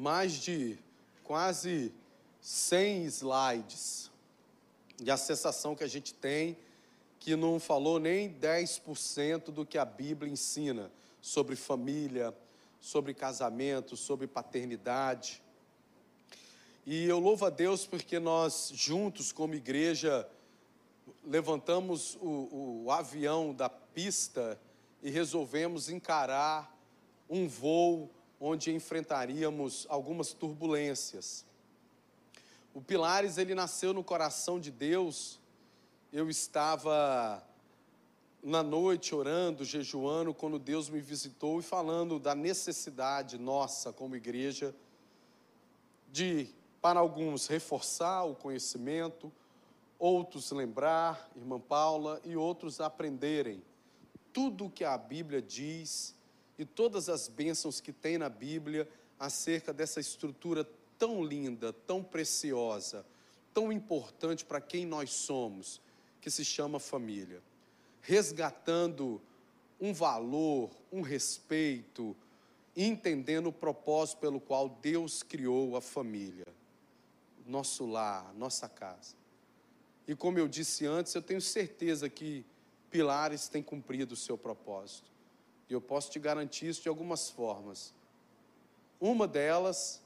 mais de quase 100 slides. E a sensação que a gente tem que não falou nem 10% do que a Bíblia ensina sobre família, sobre casamento, sobre paternidade. E eu louvo a Deus porque nós, juntos, como igreja, levantamos o, o avião da pista e resolvemos encarar um voo onde enfrentaríamos algumas turbulências. O Pilares, ele nasceu no coração de Deus. Eu estava na noite orando, jejuando, quando Deus me visitou e falando da necessidade nossa como igreja de, para alguns, reforçar o conhecimento, outros lembrar, irmã Paula, e outros aprenderem tudo o que a Bíblia diz e todas as bênçãos que tem na Bíblia acerca dessa estrutura tão linda, tão preciosa, tão importante para quem nós somos, que se chama família. Resgatando um valor, um respeito, entendendo o propósito pelo qual Deus criou a família, nosso lar, nossa casa. E como eu disse antes, eu tenho certeza que Pilares tem cumprido o seu propósito. E eu posso te garantir isso de algumas formas. Uma delas,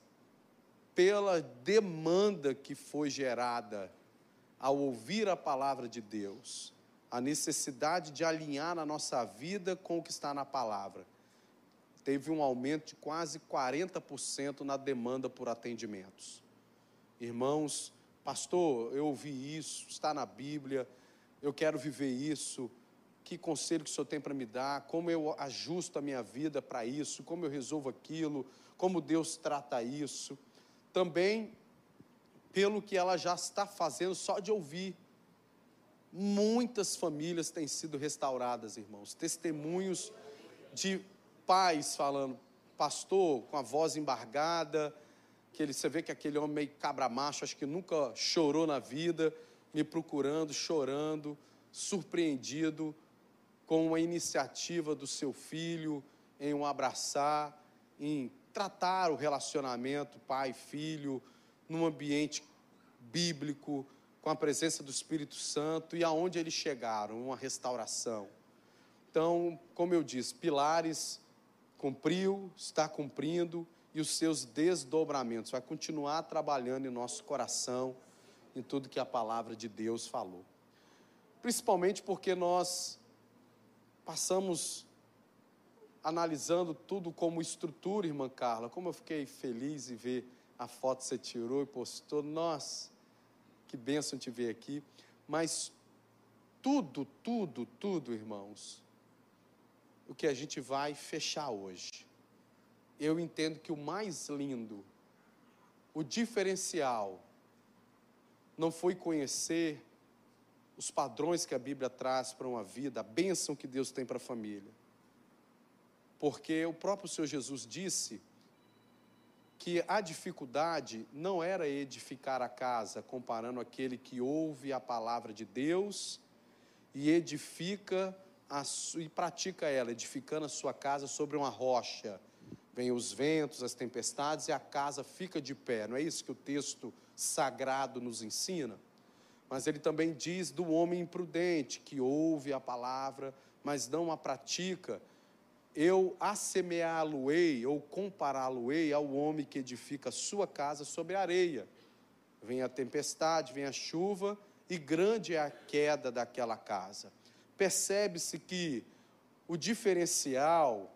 pela demanda que foi gerada ao ouvir a palavra de Deus, a necessidade de alinhar a nossa vida com o que está na palavra. Teve um aumento de quase 40% na demanda por atendimentos. Irmãos, pastor, eu ouvi isso, está na Bíblia, eu quero viver isso que conselho que o Senhor tem para me dar, como eu ajusto a minha vida para isso, como eu resolvo aquilo, como Deus trata isso. Também pelo que ela já está fazendo só de ouvir. Muitas famílias têm sido restauradas, irmãos. Testemunhos de pais falando, pastor, com a voz embargada, que ele, você vê que aquele homem meio cabra macho, acho que nunca chorou na vida, me procurando, chorando, surpreendido com a iniciativa do seu filho em um abraçar, em tratar o relacionamento pai-filho num ambiente bíblico, com a presença do Espírito Santo e aonde eles chegaram, uma restauração. Então, como eu disse, Pilares cumpriu, está cumprindo e os seus desdobramentos vai continuar trabalhando em nosso coração em tudo que a palavra de Deus falou. Principalmente porque nós passamos analisando tudo como estrutura, irmã Carla. Como eu fiquei feliz em ver a foto que você tirou e postou. Nossa, que bênção te ver aqui. Mas tudo, tudo, tudo, irmãos, o que a gente vai fechar hoje. Eu entendo que o mais lindo, o diferencial, não foi conhecer os padrões que a Bíblia traz para uma vida, a bênção que Deus tem para a família. Porque o próprio Senhor Jesus disse que a dificuldade não era edificar a casa, comparando aquele que ouve a palavra de Deus e edifica a, e pratica ela, edificando a sua casa sobre uma rocha. Vêm os ventos, as tempestades e a casa fica de pé. Não é isso que o texto sagrado nos ensina? Mas ele também diz do homem imprudente, que ouve a palavra, mas não a pratica. Eu assemeá-lo-ei ou compará-lo-ei ao homem que edifica sua casa sobre areia. Vem a tempestade, vem a chuva, e grande é a queda daquela casa. Percebe-se que o diferencial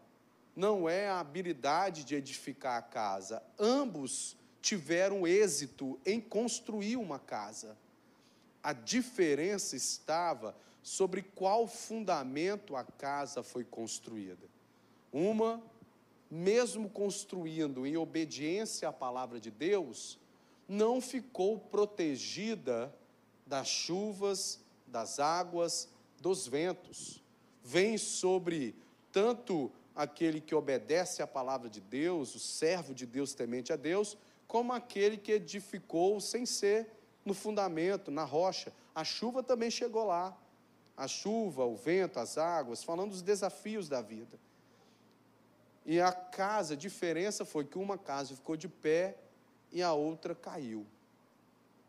não é a habilidade de edificar a casa. Ambos tiveram êxito em construir uma casa. A diferença estava sobre qual fundamento a casa foi construída. Uma, mesmo construindo em obediência à palavra de Deus, não ficou protegida das chuvas, das águas, dos ventos. Vem sobre tanto aquele que obedece à palavra de Deus, o servo de Deus temente a Deus, como aquele que edificou sem ser no fundamento, na rocha. A chuva também chegou lá. A chuva, o vento, as águas, falando dos desafios da vida. E a casa, a diferença foi que uma casa ficou de pé e a outra caiu.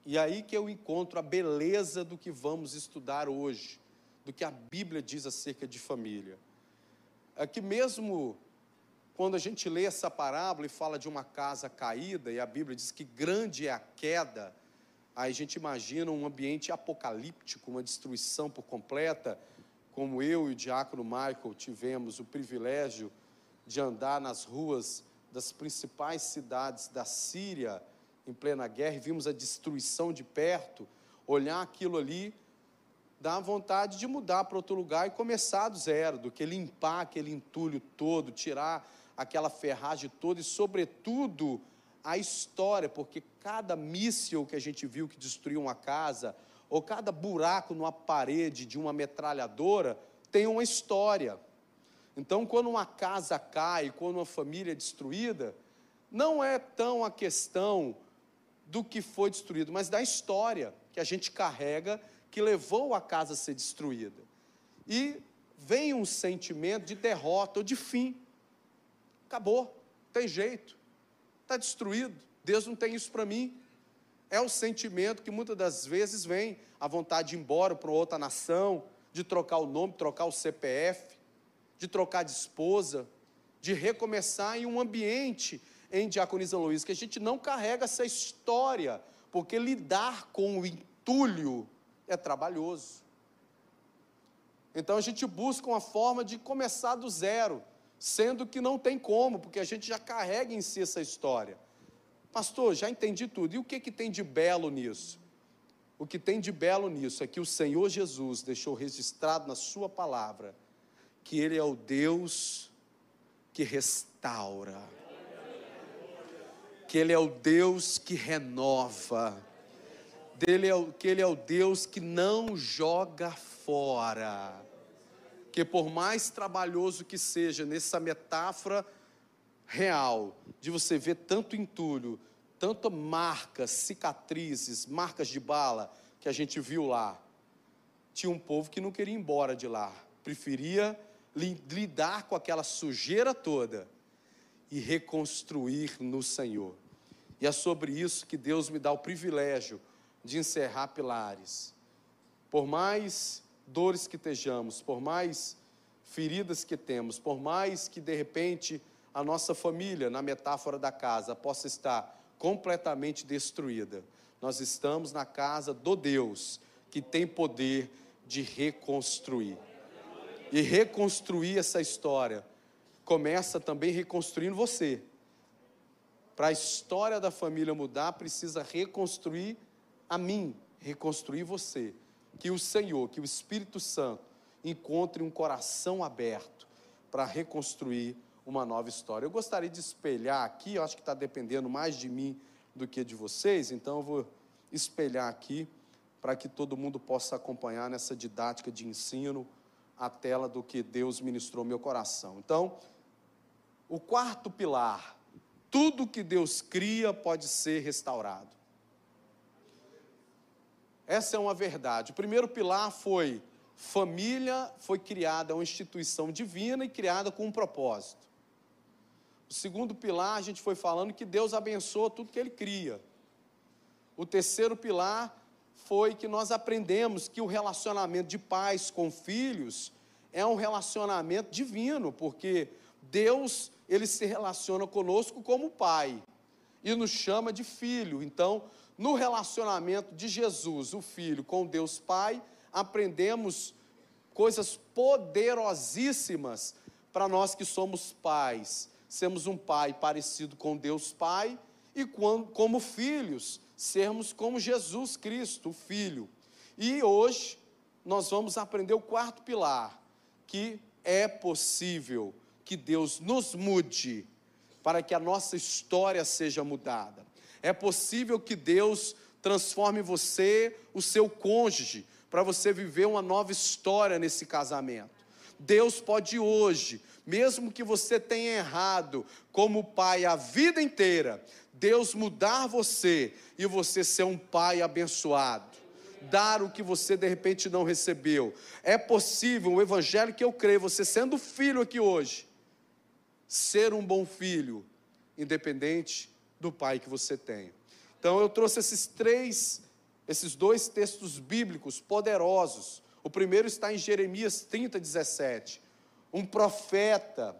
E aí que eu encontro a beleza do que vamos estudar hoje, do que a Bíblia diz acerca de família. É que mesmo quando a gente lê essa parábola e fala de uma casa caída, e a Bíblia diz que grande é a queda, aí a gente imagina um ambiente apocalíptico, uma destruição por completa, como eu e o diácono Michael tivemos o privilégio de andar nas ruas das principais cidades da Síria em plena guerra e vimos a destruição de perto, olhar aquilo ali dá vontade de mudar para outro lugar e começar do zero, do que limpar aquele entulho todo, tirar aquela ferragem toda e, sobretudo, a história, porque cada míssil que a gente viu que destruiu uma casa, ou cada buraco numa parede de uma metralhadora, tem uma história. Então, quando uma casa cai, quando uma família é destruída, não é tão a questão do que foi destruído, mas da história que a gente carrega que levou a casa a ser destruída. E vem um sentimento de derrota ou de fim. Acabou, tem jeito, está destruído, Deus não tem isso para mim. É o sentimento que muitas das vezes vem a vontade de ir embora para outra nação, de trocar o nome, trocar o CPF, de trocar de esposa, de recomeçar em um ambiente em Diaconisa Luiz, que a gente não carrega essa história, porque lidar com o entulho é trabalhoso. Então a gente busca uma forma de começar do zero, sendo que não tem como, porque a gente já carrega em si essa história. Pastor, já entendi tudo. E o que, que tem de belo nisso? O que tem de belo nisso é que o Senhor Jesus deixou registrado na Sua palavra que Ele é o Deus que restaura, que Ele é o Deus que renova, é, que Ele é o Deus que não joga fora que por mais trabalhoso que seja nessa metáfora real, de você ver tanto entulho, tanto marcas, cicatrizes, marcas de bala que a gente viu lá, tinha um povo que não queria ir embora de lá, preferia lidar com aquela sujeira toda e reconstruir no Senhor. E é sobre isso que Deus me dá o privilégio de encerrar pilares. Por mais dores que estejamos, por mais feridas que temos, por mais que de repente a nossa família, na metáfora da casa, possa estar completamente destruída, nós estamos na casa do Deus que tem poder de reconstruir. E reconstruir essa história começa também reconstruindo você. Para a história da família mudar, precisa reconstruir a mim, reconstruir você que o Senhor, que o Espírito Santo encontre um coração aberto para reconstruir uma nova história. Eu gostaria de espelhar aqui, eu acho que está dependendo mais de mim do que de vocês, então eu vou espelhar aqui para que todo mundo possa acompanhar nessa didática de ensino a tela do que Deus ministrou meu coração. Então, o quarto pilar, tudo que Deus cria pode ser restaurado. Essa é uma verdade. O primeiro pilar foi família foi criada, uma instituição divina e criada com um propósito. O segundo pilar, a gente foi falando que Deus abençoa tudo que Ele cria. O terceiro pilar foi que nós aprendemos que o relacionamento de pais com filhos é um relacionamento divino, porque Deus, Ele se relaciona conosco como pai e nos chama de filho. Então, no relacionamento de Jesus, o Filho, com Deus Pai, aprendemos coisas poderosíssimas para nós que somos pais. Sermos um pai parecido com Deus Pai e como filhos, sermos como Jesus Cristo, o Filho. E hoje nós vamos aprender o quarto pilar, que é possível que Deus nos mude para que a nossa história seja mudada. É possível que Deus transforme você, o seu cônjuge, para você viver uma nova história nesse casamento. Deus pode hoje, mesmo que você tenha errado como pai a vida inteira, Deus mudar você e você ser um pai abençoado. Dar o que você de repente não recebeu. É possível, o evangelho que eu creio, você sendo filho aqui hoje, ser um bom filho, independente do pai que você tem. Então eu trouxe esses três, esses dois textos bíblicos poderosos. O primeiro está em Jeremias 30, 17. Um profeta,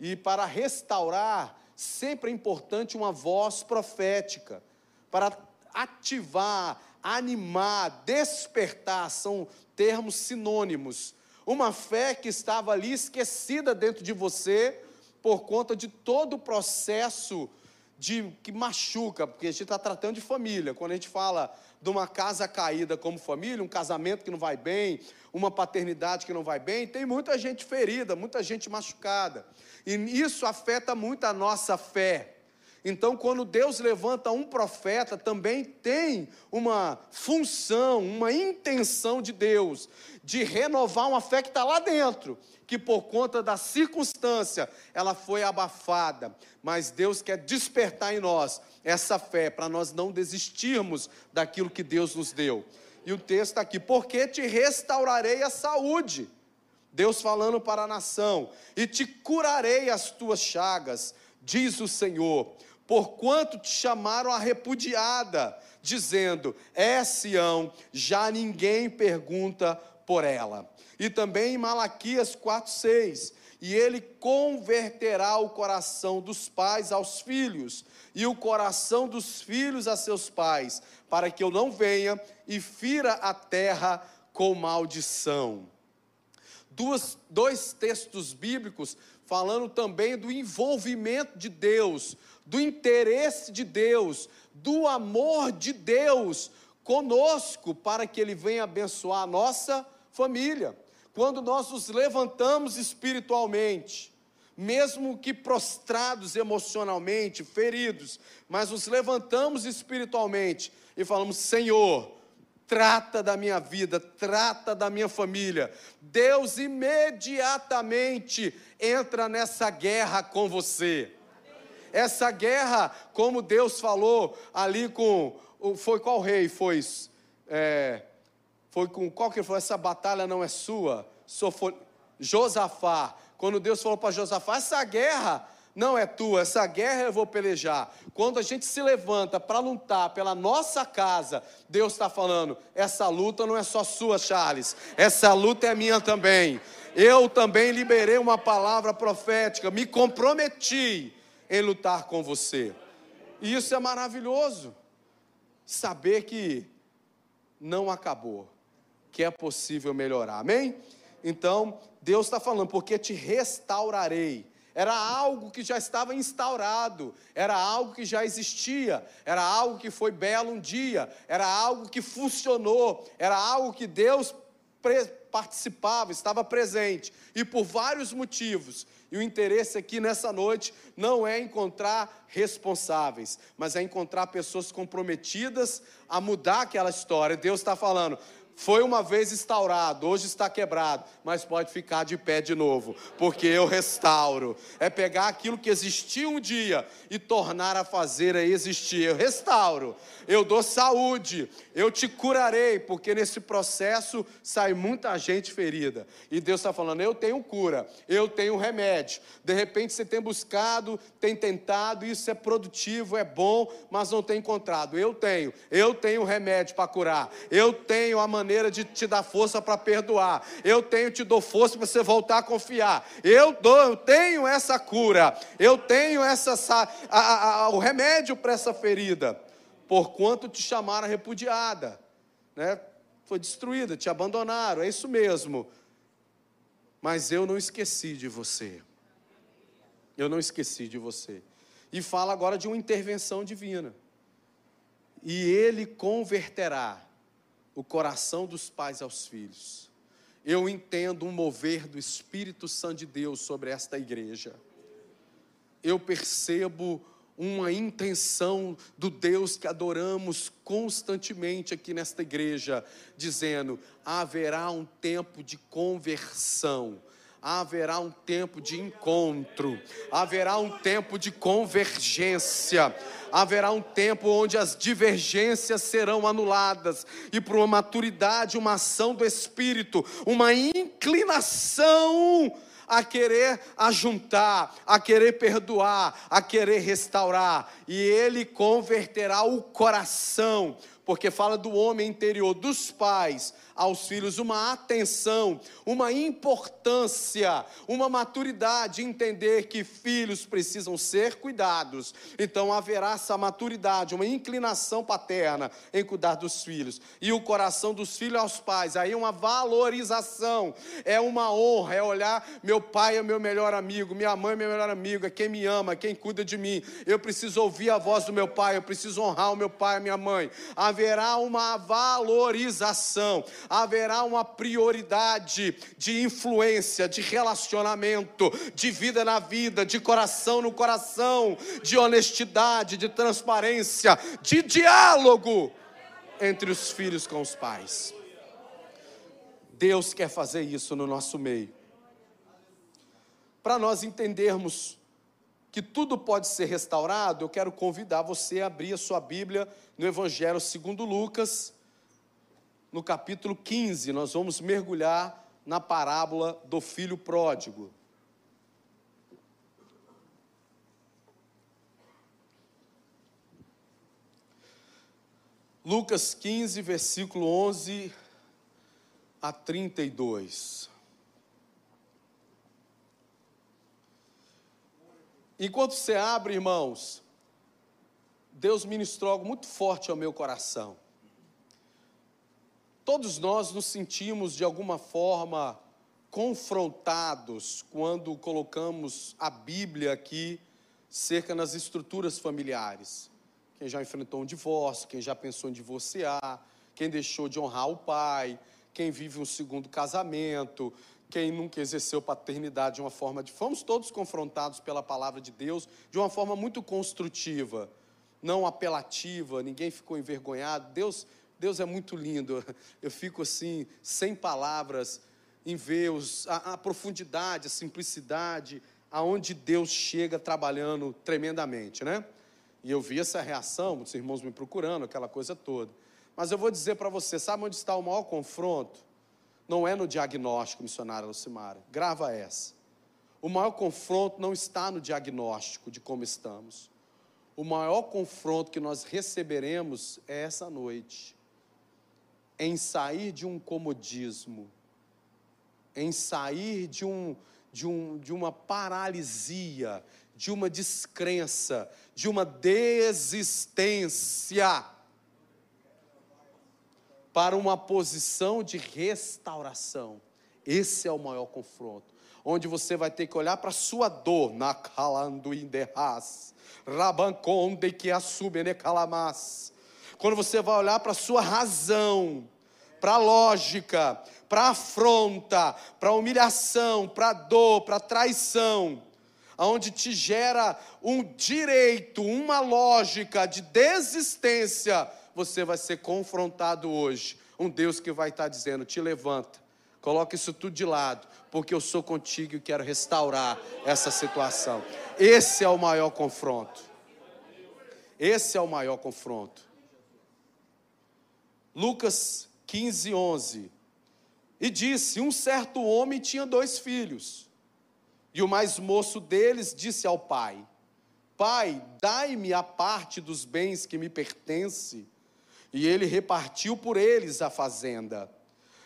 e para restaurar, sempre é importante uma voz profética, para ativar, animar, despertar, são termos sinônimos. Uma fé que estava ali esquecida dentro de você por conta de todo o processo de que machuca, porque a gente está tratando de família. Quando a gente fala de uma casa caída como família, um casamento que não vai bem, uma paternidade que não vai bem, tem muita gente ferida, muita gente machucada. E isso afeta muito a nossa fé. Então, quando Deus levanta um profeta, também tem uma função, uma intenção de Deus de renovar uma fé que está lá dentro, que por conta da circunstância ela foi abafada. Mas Deus quer despertar em nós essa fé para nós não desistirmos daquilo que Deus nos deu. E o texto está aqui: porque te restaurarei a saúde. Deus falando para a nação, e te curarei as tuas chagas, diz o Senhor porquanto te chamaram a repudiada, dizendo: É Sião, já ninguém pergunta por ela. E também em Malaquias 4:6, e ele converterá o coração dos pais aos filhos, e o coração dos filhos a seus pais, para que eu não venha e fira a terra com maldição. Duas, dois textos bíblicos falando também do envolvimento de Deus do interesse de Deus, do amor de Deus conosco, para que Ele venha abençoar a nossa família. Quando nós nos levantamos espiritualmente, mesmo que prostrados emocionalmente, feridos, mas nos levantamos espiritualmente e falamos: Senhor, trata da minha vida, trata da minha família. Deus imediatamente entra nessa guerra com você. Essa guerra, como Deus falou ali com. Foi qual rei? Foi. É, foi com qual que falou? Essa batalha não é sua. Sofo, Josafá. Quando Deus falou para Josafá: essa guerra não é tua, essa guerra eu vou pelejar. Quando a gente se levanta para lutar pela nossa casa, Deus está falando: essa luta não é só sua, Charles, essa luta é minha também. Eu também liberei uma palavra profética, me comprometi em lutar com você. E isso é maravilhoso. Saber que não acabou, que é possível melhorar. Amém? Então, Deus está falando, porque te restaurarei. Era algo que já estava instaurado, era algo que já existia, era algo que foi belo um dia, era algo que funcionou, era algo que Deus participava, estava presente, e por vários motivos. E o interesse aqui nessa noite não é encontrar responsáveis, mas é encontrar pessoas comprometidas a mudar aquela história. Deus está falando: foi uma vez instaurado, hoje está quebrado, mas pode ficar de pé de novo, porque eu restauro. É pegar aquilo que existiu um dia e tornar a fazer a existir. Eu restauro, eu dou saúde, eu te curarei, porque nesse processo sai muita gente ferida. E Deus está falando: eu tenho cura, eu tenho remédio. De repente você tem buscado, tem tentado, isso é produtivo, é bom, mas não tem encontrado. Eu tenho, eu tenho remédio para curar, eu tenho a maneira maneira de te dar força para perdoar. Eu tenho, te dou força para você voltar a confiar. Eu dou, eu tenho essa cura. Eu tenho essa a, a, a, o remédio para essa ferida. Porquanto te chamaram repudiada, né? Foi destruída, te abandonaram. É isso mesmo. Mas eu não esqueci de você. Eu não esqueci de você. E fala agora de uma intervenção divina. E ele converterá o coração dos pais aos filhos. Eu entendo um mover do Espírito Santo de Deus sobre esta igreja. Eu percebo uma intenção do Deus que adoramos constantemente aqui nesta igreja, dizendo: haverá um tempo de conversão haverá um tempo de encontro, haverá um tempo de convergência, haverá um tempo onde as divergências serão anuladas e por uma maturidade, uma ação do Espírito, uma inclinação a querer ajuntar, a querer perdoar, a querer restaurar, e Ele converterá o coração, porque fala do homem interior, dos pais aos filhos, uma atenção, uma importância, uma maturidade, entender que filhos precisam ser cuidados. Então haverá essa maturidade, uma inclinação paterna em cuidar dos filhos, e o coração dos filhos aos pais, aí uma valorização, é uma honra, é olhar: meu pai é meu melhor amigo, minha mãe é meu melhor amigo, é quem me ama, quem cuida de mim. Eu preciso ouvir a voz do meu pai, eu preciso honrar o meu pai e a minha mãe. Haverá uma valorização haverá uma prioridade de influência, de relacionamento, de vida na vida, de coração no coração, de honestidade, de transparência, de diálogo entre os filhos com os pais. Deus quer fazer isso no nosso meio. Para nós entendermos que tudo pode ser restaurado, eu quero convidar você a abrir a sua Bíblia no Evangelho segundo Lucas, no capítulo 15, nós vamos mergulhar na parábola do filho pródigo. Lucas 15, versículo 11 a 32. Enquanto você abre, irmãos, Deus ministrou algo muito forte ao meu coração. Todos nós nos sentimos de alguma forma confrontados quando colocamos a Bíblia aqui cerca nas estruturas familiares. Quem já enfrentou um divórcio, quem já pensou em divorciar, quem deixou de honrar o pai, quem vive um segundo casamento, quem nunca exerceu paternidade de uma forma de. Fomos todos confrontados pela palavra de Deus de uma forma muito construtiva, não apelativa, ninguém ficou envergonhado. Deus Deus é muito lindo. Eu fico assim, sem palavras, em ver os, a, a profundidade, a simplicidade, aonde Deus chega trabalhando tremendamente, né? E eu vi essa reação, muitos irmãos me procurando, aquela coisa toda. Mas eu vou dizer para você, sabe onde está o maior confronto? Não é no diagnóstico, missionária Lucimara. Grava essa. O maior confronto não está no diagnóstico de como estamos. O maior confronto que nós receberemos é essa noite em sair de um comodismo, em sair de, um, de, um, de uma paralisia, de uma descrença, de uma desistência, para uma posição de restauração. Esse é o maior confronto. Onde você vai ter que olhar para a sua dor, na calando inderras, rabanconde que assume ne calamas. Quando você vai olhar para a sua razão, para a lógica, para a afronta, para a humilhação, para a dor, para a traição, aonde te gera um direito, uma lógica de desistência, você vai ser confrontado hoje. Um Deus que vai estar dizendo: te levanta, coloca isso tudo de lado, porque eu sou contigo e quero restaurar essa situação. Esse é o maior confronto. Esse é o maior confronto. Lucas 15, 11. E disse: Um certo homem tinha dois filhos. E o mais moço deles disse ao pai: Pai, dai-me a parte dos bens que me pertence. E ele repartiu por eles a fazenda.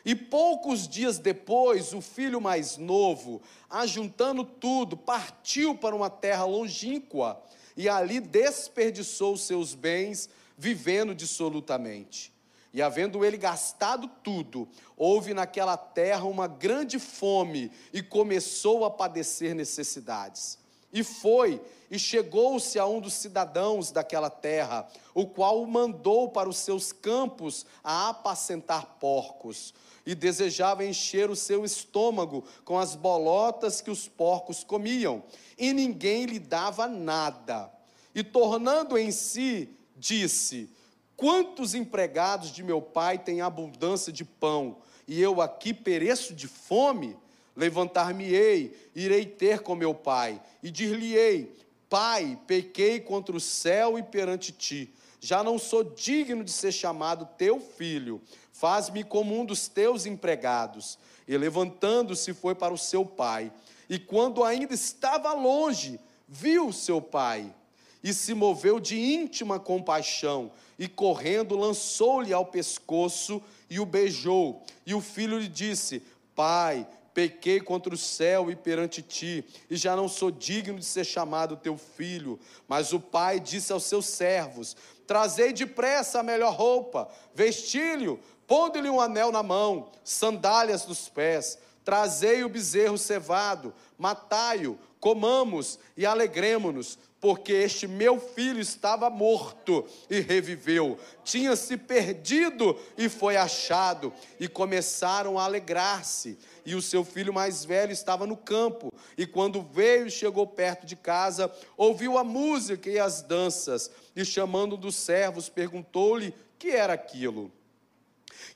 E poucos dias depois, o filho mais novo, ajuntando tudo, partiu para uma terra longínqua e ali desperdiçou seus bens, vivendo dissolutamente. E havendo ele gastado tudo, houve naquela terra uma grande fome e começou a padecer necessidades. E foi e chegou-se a um dos cidadãos daquela terra, o qual o mandou para os seus campos a apacentar porcos, e desejava encher o seu estômago com as bolotas que os porcos comiam, e ninguém lhe dava nada. E tornando em si, disse: Quantos empregados de meu pai têm abundância de pão, e eu aqui pereço de fome? Levantar-me-ei, irei ter com meu pai, e dir-lhe-ei: Pai, pequei contra o céu e perante ti. Já não sou digno de ser chamado teu filho. Faz-me como um dos teus empregados. E levantando-se, foi para o seu pai. e quando ainda estava longe, viu seu pai e se moveu de íntima compaixão e correndo lançou-lhe ao pescoço e o beijou. E o filho lhe disse: Pai, pequei contra o céu e perante ti, e já não sou digno de ser chamado teu filho. Mas o pai disse aos seus servos: Trazei depressa a melhor roupa, vestilho, pondo-lhe um anel na mão, sandálias nos pés, trazei o bezerro cevado, matai-o, comamos e alegremo-nos, porque este meu filho estava morto e reviveu, tinha se perdido e foi achado, e começaram a alegrar-se. E o seu filho mais velho estava no campo, e quando veio e chegou perto de casa, ouviu a música e as danças, e chamando dos servos, perguntou-lhe que era aquilo.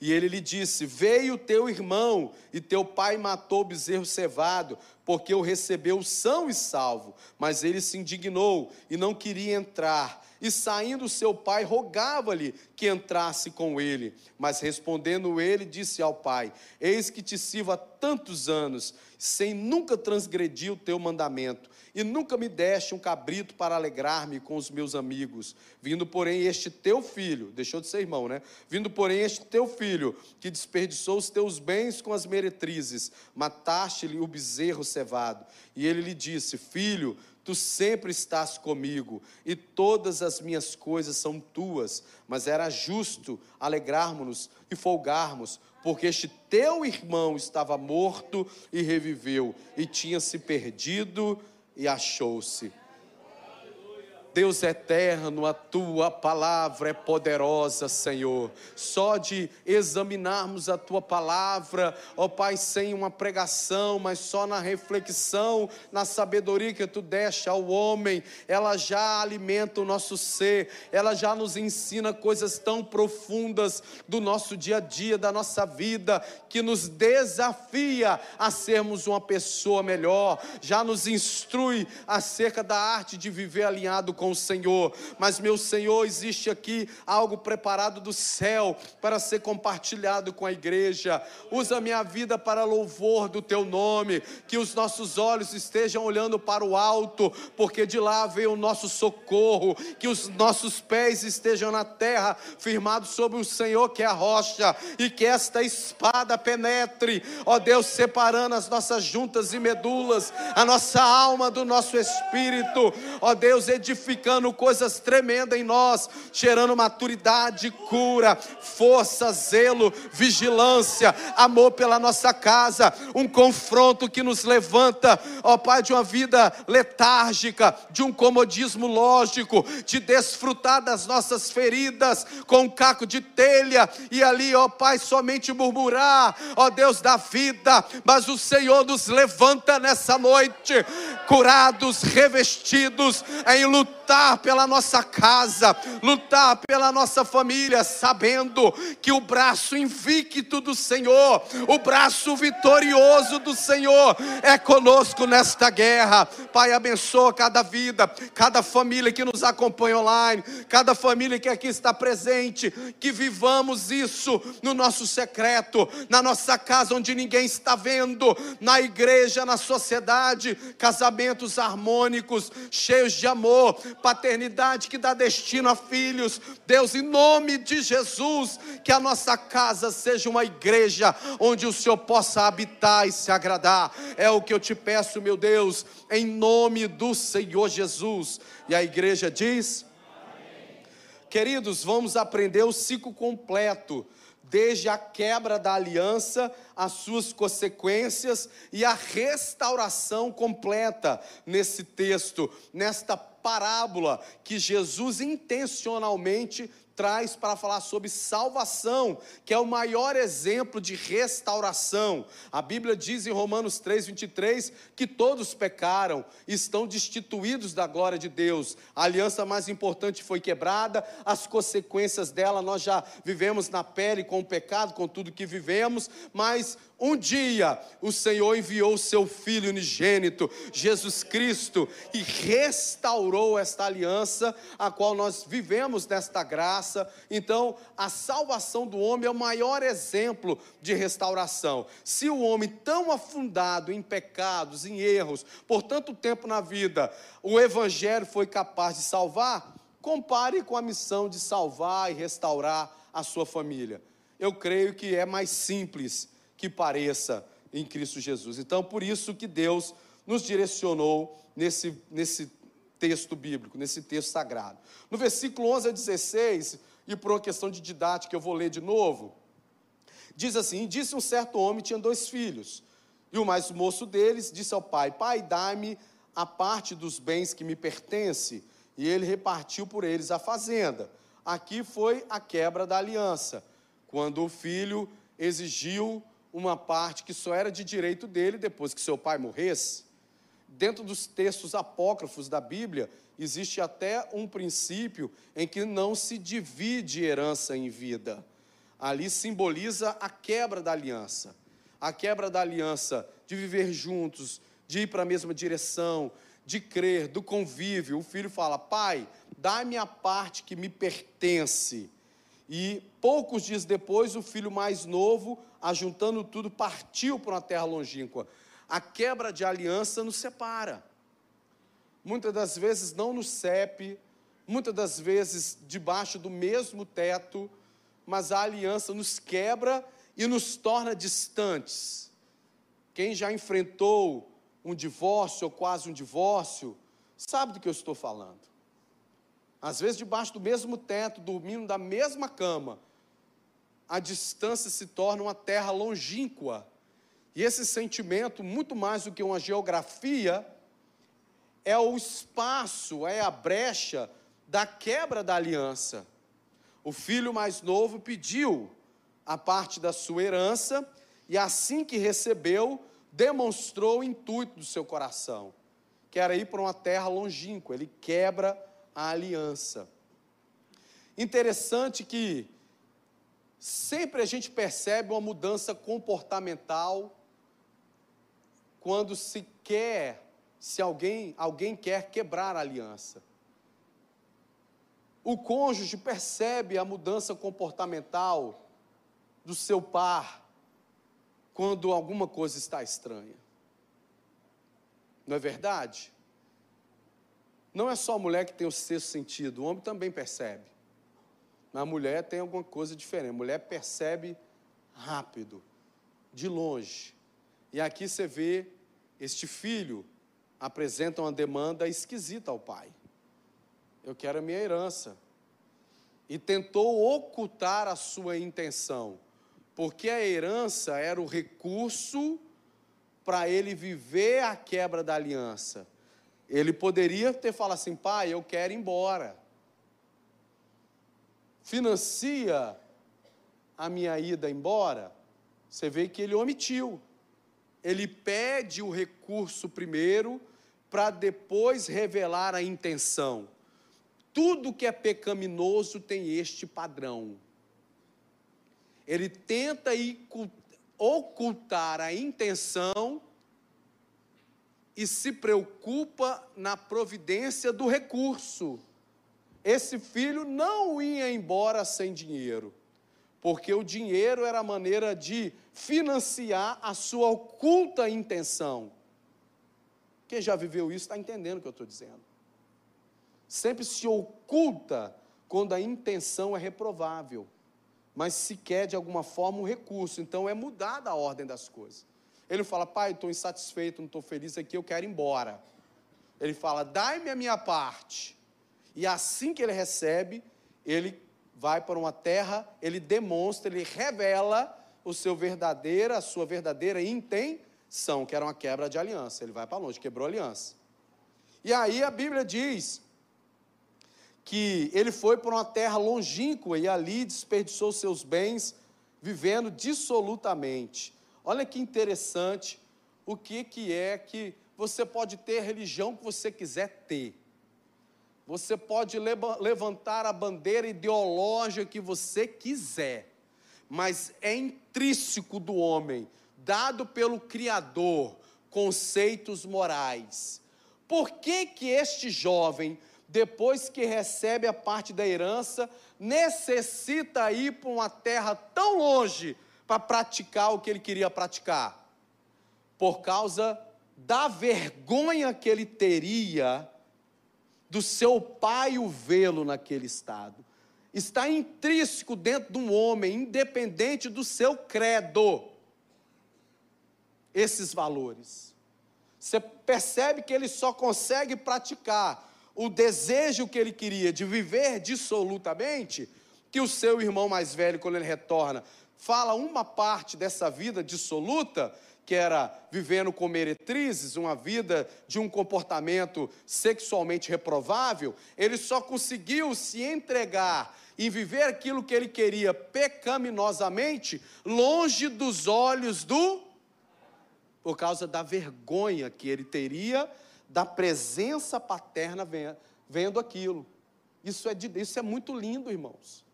E ele lhe disse: Veio teu irmão, e teu pai matou o bezerro cevado, porque o recebeu são e salvo. Mas ele se indignou e não queria entrar. E saindo seu pai, rogava-lhe que entrasse com ele. Mas respondendo ele, disse ao pai: Eis que te sirvo há tantos anos, sem nunca transgredir o teu mandamento e nunca me deste um cabrito para alegrar-me com os meus amigos. Vindo, porém, este teu filho, deixou de ser irmão, né? Vindo, porém, este teu filho, que desperdiçou os teus bens com as meretrizes, mataste-lhe o bezerro cevado. E ele lhe disse: Filho, tu sempre estás comigo, e todas as minhas coisas são tuas. Mas era justo alegrarmos-nos e folgarmos, porque este teu irmão estava morto e reviveu, e tinha se perdido e achou-se. Deus eterno, a tua palavra é poderosa, Senhor. Só de examinarmos a tua palavra, ó Pai, sem uma pregação, mas só na reflexão, na sabedoria que tu deste ao homem, ela já alimenta o nosso ser, ela já nos ensina coisas tão profundas do nosso dia a dia, da nossa vida, que nos desafia a sermos uma pessoa melhor, já nos instrui acerca da arte de viver alinhado com o Senhor. Mas, meu Senhor, existe aqui algo preparado do céu para ser compartilhado com a igreja. Usa minha vida para louvor do teu nome, que os nossos olhos estejam olhando para o alto, porque de lá veio o nosso socorro, que os nossos pés estejam na terra, firmados sobre o Senhor que é a rocha, e que esta espada penetre, ó Deus, separando as nossas juntas e medulas, a nossa alma do nosso espírito, ó Deus, edificando edificando coisas tremendas em nós, gerando maturidade, cura, força, zelo, vigilância, amor pela nossa casa, um confronto que nos levanta, ó Pai, de uma vida letárgica, de um comodismo lógico, de desfrutar das nossas feridas com um caco de telha e ali, ó Pai, somente murmurar, ó Deus da vida, mas o Senhor nos levanta nessa noite, curados, revestidos em luta lutar pela nossa casa, lutar pela nossa família, sabendo que o braço invicto do Senhor, o braço vitorioso do Senhor é conosco nesta guerra. Pai, abençoa cada vida, cada família que nos acompanha online, cada família que aqui está presente, que vivamos isso no nosso secreto, na nossa casa onde ninguém está vendo, na igreja, na sociedade, casamentos harmônicos, cheios de amor, paternidade que dá destino a filhos. Deus, em nome de Jesus, que a nossa casa seja uma igreja onde o Senhor possa habitar e se agradar. É o que eu te peço, meu Deus, em nome do Senhor Jesus. E a igreja diz: Amém. Queridos, vamos aprender o ciclo completo desde a quebra da aliança, as suas consequências e a restauração completa nesse texto, nesta parábola que Jesus intencionalmente traz para falar sobre salvação, que é o maior exemplo de restauração. A Bíblia diz em Romanos 3, 23 que todos pecaram, estão destituídos da glória de Deus. A aliança mais importante foi quebrada, as consequências dela nós já vivemos na pele com o pecado, com tudo que vivemos, mas um dia o Senhor enviou o seu Filho unigênito, Jesus Cristo, e restaurou esta aliança, a qual nós vivemos nesta graça. Então, a salvação do homem é o maior exemplo de restauração. Se o homem, tão afundado em pecados, em erros, por tanto tempo na vida, o Evangelho foi capaz de salvar, compare com a missão de salvar e restaurar a sua família. Eu creio que é mais simples que pareça em Cristo Jesus. Então, por isso que Deus nos direcionou nesse, nesse texto bíblico, nesse texto sagrado. No versículo 11 a 16, e por uma questão de didática eu vou ler de novo, diz assim: Disse um certo homem, tinha dois filhos, e o mais moço deles disse ao pai: Pai, dá-me a parte dos bens que me pertence. E ele repartiu por eles a fazenda. Aqui foi a quebra da aliança, quando o filho exigiu uma parte que só era de direito dele depois que seu pai morresse. Dentro dos textos apócrifos da Bíblia, existe até um princípio em que não se divide herança em vida. Ali simboliza a quebra da aliança. A quebra da aliança de viver juntos, de ir para a mesma direção, de crer, do convívio. O filho fala: Pai, dá-me a parte que me pertence. E poucos dias depois, o filho mais novo ajuntando tudo, partiu para uma terra longínqua. A quebra de aliança nos separa. Muitas das vezes não nos sepe, muitas das vezes debaixo do mesmo teto, mas a aliança nos quebra e nos torna distantes. Quem já enfrentou um divórcio ou quase um divórcio, sabe do que eu estou falando. Às vezes, debaixo do mesmo teto, dormindo da mesma cama, a distância se torna uma terra longínqua. E esse sentimento, muito mais do que uma geografia, é o espaço, é a brecha da quebra da aliança. O filho mais novo pediu a parte da sua herança e assim que recebeu, demonstrou o intuito do seu coração, que era ir para uma terra longínqua. Ele quebra a aliança. Interessante que Sempre a gente percebe uma mudança comportamental quando se quer, se alguém, alguém quer quebrar a aliança. O cônjuge percebe a mudança comportamental do seu par quando alguma coisa está estranha. Não é verdade? Não é só a mulher que tem o sexto sentido, o homem também percebe. Na mulher tem alguma coisa diferente. A mulher percebe rápido, de longe. E aqui você vê este filho apresenta uma demanda esquisita ao pai. Eu quero a minha herança. E tentou ocultar a sua intenção, porque a herança era o recurso para ele viver a quebra da aliança. Ele poderia ter falado assim: pai, eu quero ir embora financia a minha ida embora, você vê que ele omitiu. Ele pede o recurso primeiro, para depois revelar a intenção. Tudo que é pecaminoso tem este padrão. Ele tenta ocultar a intenção e se preocupa na providência do recurso esse filho não ia embora sem dinheiro, porque o dinheiro era a maneira de financiar a sua oculta intenção. Quem já viveu isso está entendendo o que eu estou dizendo. Sempre se oculta quando a intenção é reprovável, mas se quer de alguma forma um recurso, então é mudada a ordem das coisas. Ele fala, pai, estou insatisfeito, não estou feliz aqui, eu quero ir embora. Ele fala, dai-me a minha parte. E assim que ele recebe, ele vai para uma terra, ele demonstra, ele revela o seu verdadeira, a sua verdadeira intenção, que era uma quebra de aliança. Ele vai para longe, quebrou a aliança. E aí a Bíblia diz que ele foi para uma terra longínqua e ali desperdiçou seus bens, vivendo dissolutamente. Olha que interessante o que, que é que você pode ter a religião que você quiser ter. Você pode levantar a bandeira ideológica que você quiser. mas é intrínseco do homem, dado pelo Criador, conceitos morais. Por que que este jovem, depois que recebe a parte da herança, necessita ir para uma terra tão longe para praticar o que ele queria praticar? Por causa da vergonha que ele teria do seu pai o vê-lo naquele estado. Está intrínseco dentro de um homem, independente do seu credo, esses valores. Você percebe que ele só consegue praticar o desejo que ele queria de viver dissolutamente, que o seu irmão mais velho, quando ele retorna, fala uma parte dessa vida dissoluta, que era vivendo com meretrizes, uma vida de um comportamento sexualmente reprovável, ele só conseguiu se entregar e viver aquilo que ele queria pecaminosamente, longe dos olhos do. por causa da vergonha que ele teria da presença paterna vendo aquilo. Isso é, de, isso é muito lindo, irmãos.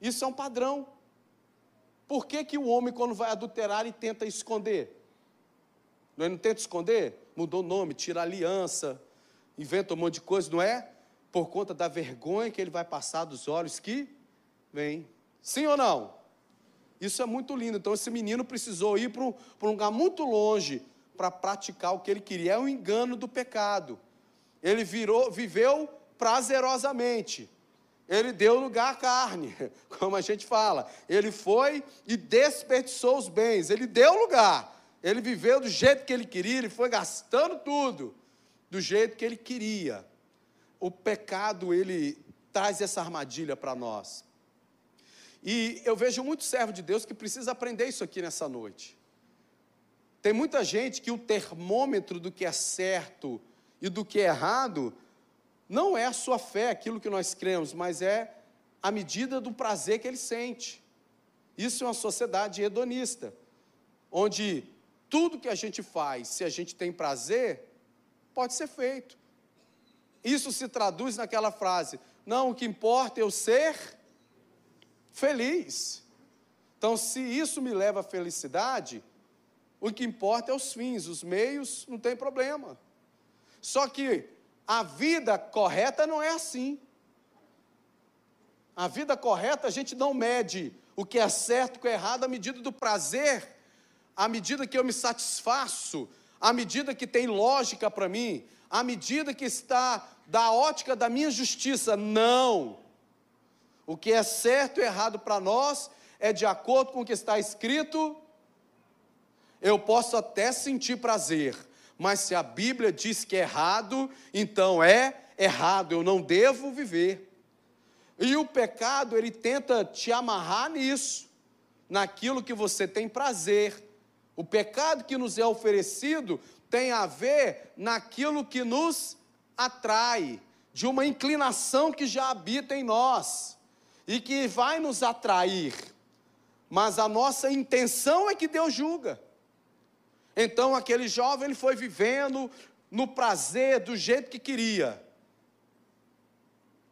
Isso é um padrão. Por que, que o homem, quando vai adulterar, e tenta esconder? Não, é? não tenta esconder? Mudou o nome, tira a aliança, inventa um monte de coisa, não é? Por conta da vergonha que ele vai passar dos olhos que vem. Sim ou não? Isso é muito lindo. Então, esse menino precisou ir para um, para um lugar muito longe para praticar o que ele queria. É o um engano do pecado. Ele virou, viveu prazerosamente. Ele deu lugar à carne, como a gente fala. Ele foi e desperdiçou os bens. Ele deu lugar. Ele viveu do jeito que ele queria, ele foi gastando tudo do jeito que ele queria. O pecado, ele traz essa armadilha para nós. E eu vejo muito servo de Deus que precisa aprender isso aqui nessa noite. Tem muita gente que o termômetro do que é certo e do que é errado não é a sua fé, aquilo que nós cremos, mas é a medida do prazer que ele sente. Isso é uma sociedade hedonista, onde tudo que a gente faz, se a gente tem prazer, pode ser feito. Isso se traduz naquela frase: não, o que importa é eu ser feliz. Então, se isso me leva à felicidade, o que importa é os fins, os meios não tem problema. Só que a vida correta não é assim. A vida correta a gente não mede o que é certo e o que é errado à medida do prazer à medida que eu me satisfaço, à medida que tem lógica para mim, à medida que está da ótica da minha justiça. Não. O que é certo e errado para nós é de acordo com o que está escrito. Eu posso até sentir prazer, mas se a Bíblia diz que é errado, então é errado, eu não devo viver. E o pecado, ele tenta te amarrar nisso, naquilo que você tem prazer, o pecado que nos é oferecido tem a ver naquilo que nos atrai, de uma inclinação que já habita em nós e que vai nos atrair. Mas a nossa intenção é que Deus julga. Então aquele jovem ele foi vivendo no prazer do jeito que queria.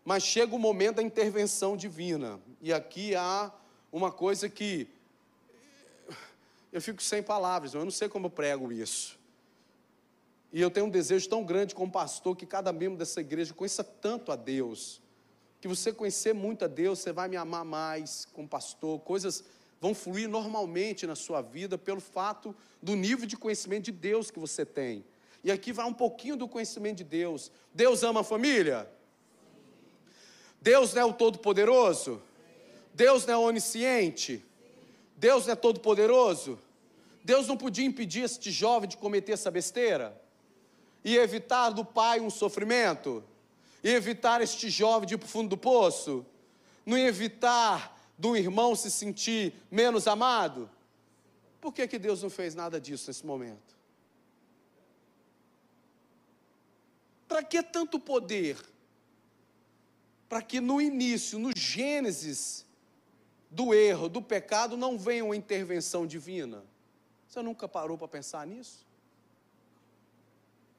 Mas chega o momento da intervenção divina. E aqui há uma coisa que eu fico sem palavras, eu não sei como eu prego isso. E eu tenho um desejo tão grande como pastor que cada membro dessa igreja conheça tanto a Deus. Que você conhecer muito a Deus, você vai me amar mais como pastor, coisas vão fluir normalmente na sua vida pelo fato do nível de conhecimento de Deus que você tem. E aqui vai um pouquinho do conhecimento de Deus. Deus ama a família? Deus não é o Todo-Poderoso? Deus não é onisciente? Deus não é todo-poderoso? Deus não podia impedir este jovem de cometer essa besteira? E evitar do pai um sofrimento? E evitar este jovem de ir para o fundo do poço? Não evitar do irmão se sentir menos amado? Por que, que Deus não fez nada disso nesse momento? Para que tanto poder? Para que no início, no Gênesis, do erro, do pecado, não venha uma intervenção divina. Você nunca parou para pensar nisso?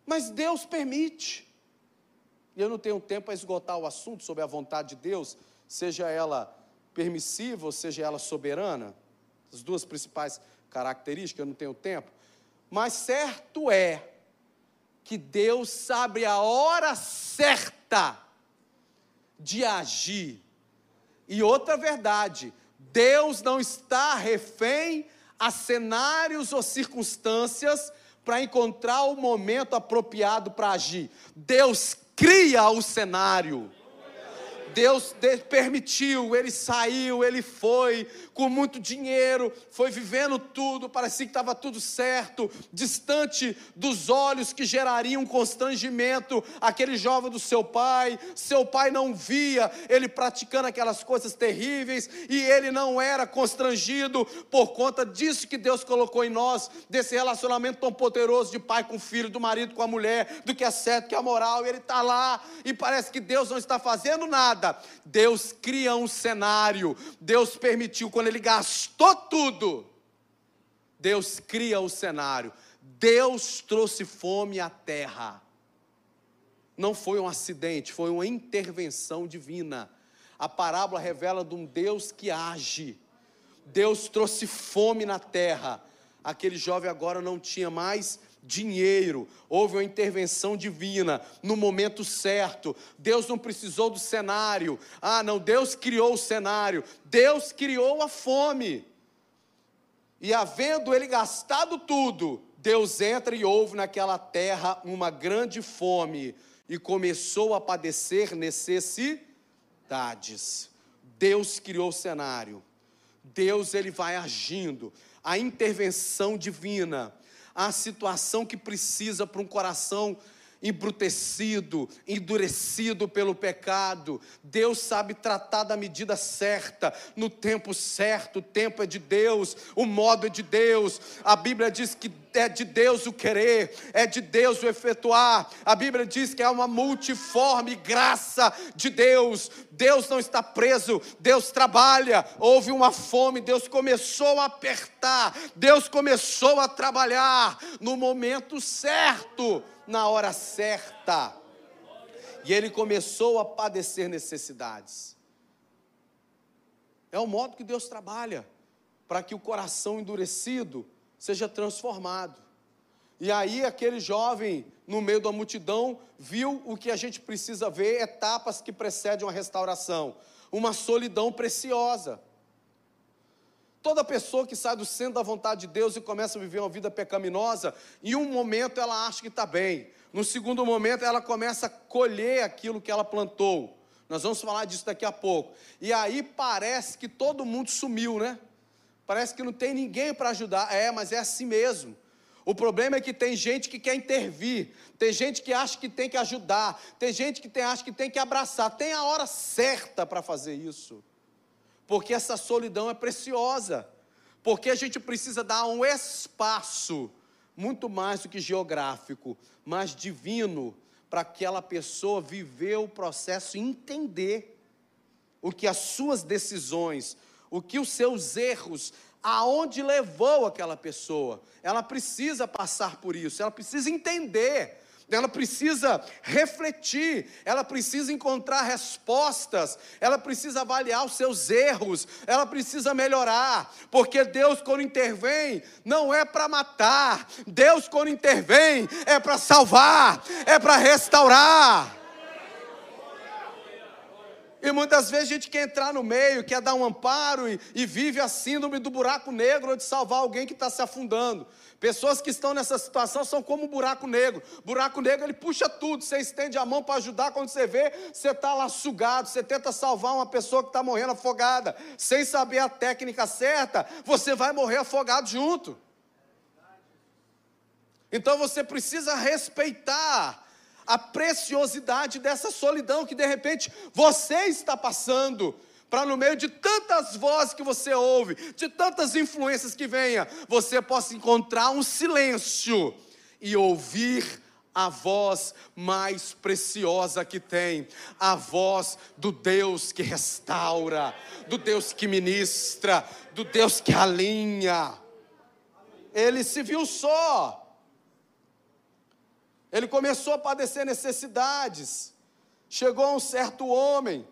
Mas Deus permite. E eu não tenho tempo para esgotar o assunto sobre a vontade de Deus, seja ela permissiva, ou seja, ela soberana. As duas principais características, eu não tenho tempo. Mas certo é que Deus sabe a hora certa de agir. E outra verdade, Deus não está refém a cenários ou circunstâncias para encontrar o momento apropriado para agir. Deus cria o cenário. Deus permitiu, ele saiu, ele foi com muito dinheiro, foi vivendo tudo, parecia que estava tudo certo, distante dos olhos que gerariam constrangimento aquele jovem do seu pai. Seu pai não via ele praticando aquelas coisas terríveis e ele não era constrangido por conta disso que Deus colocou em nós, desse relacionamento tão poderoso de pai com filho, do marido com a mulher, do que é certo, que é moral. E ele está lá e parece que Deus não está fazendo nada nada. Deus cria um cenário. Deus permitiu, quando ele gastou tudo, Deus cria o cenário. Deus trouxe fome à terra. Não foi um acidente, foi uma intervenção divina. A parábola revela de um Deus que age. Deus trouxe fome na terra. Aquele jovem agora não tinha mais dinheiro, houve uma intervenção divina no momento certo. Deus não precisou do cenário. Ah, não, Deus criou o cenário. Deus criou a fome. E havendo ele gastado tudo, Deus entra e houve naquela terra uma grande fome e começou a padecer necessidades. Deus criou o cenário. Deus ele vai agindo. A intervenção divina a situação que precisa para um coração embrutecido, endurecido pelo pecado. Deus sabe tratar da medida certa, no tempo certo. O tempo é de Deus, o modo é de Deus. A Bíblia diz que é de Deus o querer, é de Deus o efetuar. A Bíblia diz que é uma multiforme graça de Deus. Deus não está preso, Deus trabalha. Houve uma fome, Deus começou a apertar, Deus começou a trabalhar no momento certo na hora certa. E ele começou a padecer necessidades. É o modo que Deus trabalha para que o coração endurecido seja transformado. E aí aquele jovem, no meio da multidão, viu o que a gente precisa ver, etapas que precedem uma restauração, uma solidão preciosa. Toda pessoa que sai do centro da vontade de Deus e começa a viver uma vida pecaminosa, em um momento ela acha que está bem, no segundo momento ela começa a colher aquilo que ela plantou. Nós vamos falar disso daqui a pouco. E aí parece que todo mundo sumiu, né? Parece que não tem ninguém para ajudar. É, mas é assim mesmo. O problema é que tem gente que quer intervir, tem gente que acha que tem que ajudar, tem gente que tem, acha que tem que abraçar. Tem a hora certa para fazer isso porque essa solidão é preciosa, porque a gente precisa dar um espaço, muito mais do que geográfico, mas divino, para aquela pessoa viver o processo e entender o que as suas decisões, o que os seus erros, aonde levou aquela pessoa. Ela precisa passar por isso, ela precisa entender ela precisa refletir, ela precisa encontrar respostas, ela precisa avaliar os seus erros, ela precisa melhorar, porque Deus, quando intervém, não é para matar, Deus, quando intervém, é para salvar, é para restaurar. E muitas vezes a gente quer entrar no meio, quer dar um amparo e, e vive a síndrome do buraco negro ou de salvar alguém que está se afundando. Pessoas que estão nessa situação são como um buraco negro. Buraco negro ele puxa tudo. Você estende a mão para ajudar, quando você vê, você está lá sugado. Você tenta salvar uma pessoa que está morrendo afogada, sem saber a técnica certa, você vai morrer afogado junto. Então você precisa respeitar a preciosidade dessa solidão que de repente você está passando para no meio de tantas vozes que você ouve, de tantas influências que venha, você possa encontrar um silêncio e ouvir a voz mais preciosa que tem, a voz do Deus que restaura, do Deus que ministra, do Deus que alinha. Ele se viu só. Ele começou a padecer necessidades. Chegou um certo homem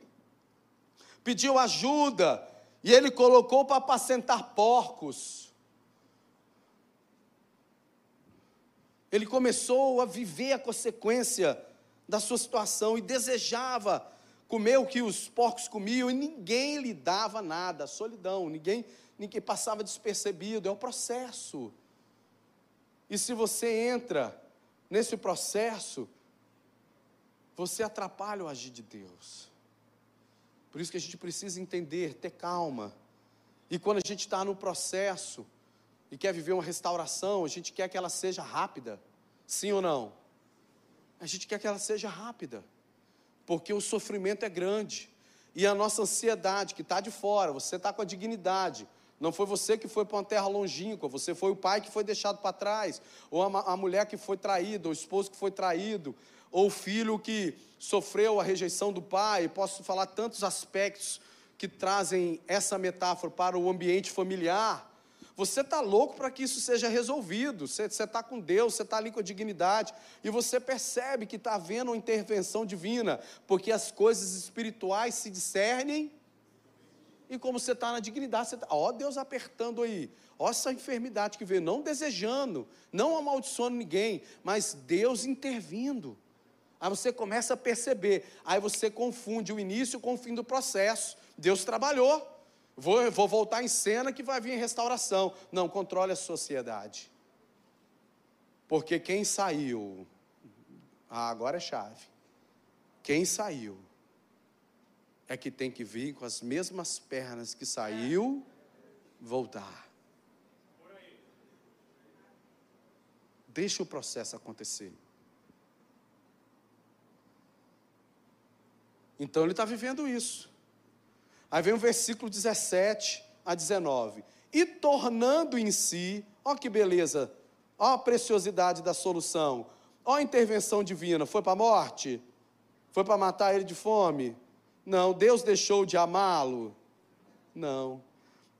pediu ajuda, E ele colocou para apacentar porcos. Ele começou a viver a consequência da sua situação e desejava comer o que os porcos comiam e ninguém lhe dava nada, solidão, ninguém, ninguém passava despercebido, é o processo. E se você entra nesse processo, você atrapalha o agir de Deus. Por isso que a gente precisa entender, ter calma. E quando a gente está no processo e quer viver uma restauração, a gente quer que ela seja rápida. Sim ou não? A gente quer que ela seja rápida. Porque o sofrimento é grande. E a nossa ansiedade, que está de fora, você está com a dignidade. Não foi você que foi para uma terra longínqua, você foi o pai que foi deixado para trás, ou a, a mulher que foi traída, ou o esposo que foi traído, ou o filho que sofreu a rejeição do pai, posso falar tantos aspectos que trazem essa metáfora para o ambiente familiar. Você está louco para que isso seja resolvido. Você está com Deus, você está ali com a dignidade. E você percebe que está havendo uma intervenção divina, porque as coisas espirituais se discernem. E como você está na dignidade, você está, ó Deus apertando aí, ó essa enfermidade que veio, não desejando, não amaldiçoando ninguém, mas Deus intervindo. Aí você começa a perceber, aí você confunde o início com o fim do processo. Deus trabalhou, vou, vou voltar em cena que vai vir restauração. Não, controle a sociedade. Porque quem saiu, ah, agora é chave. Quem saiu é que tem que vir com as mesmas pernas que saiu, voltar. Deixa o processo acontecer. Então ele está vivendo isso. Aí vem o versículo 17 a 19. E tornando em si, ó que beleza, ó a preciosidade da solução, ó a intervenção divina. Foi para a morte? Foi para matar ele de fome? Não. Deus deixou de amá-lo? Não.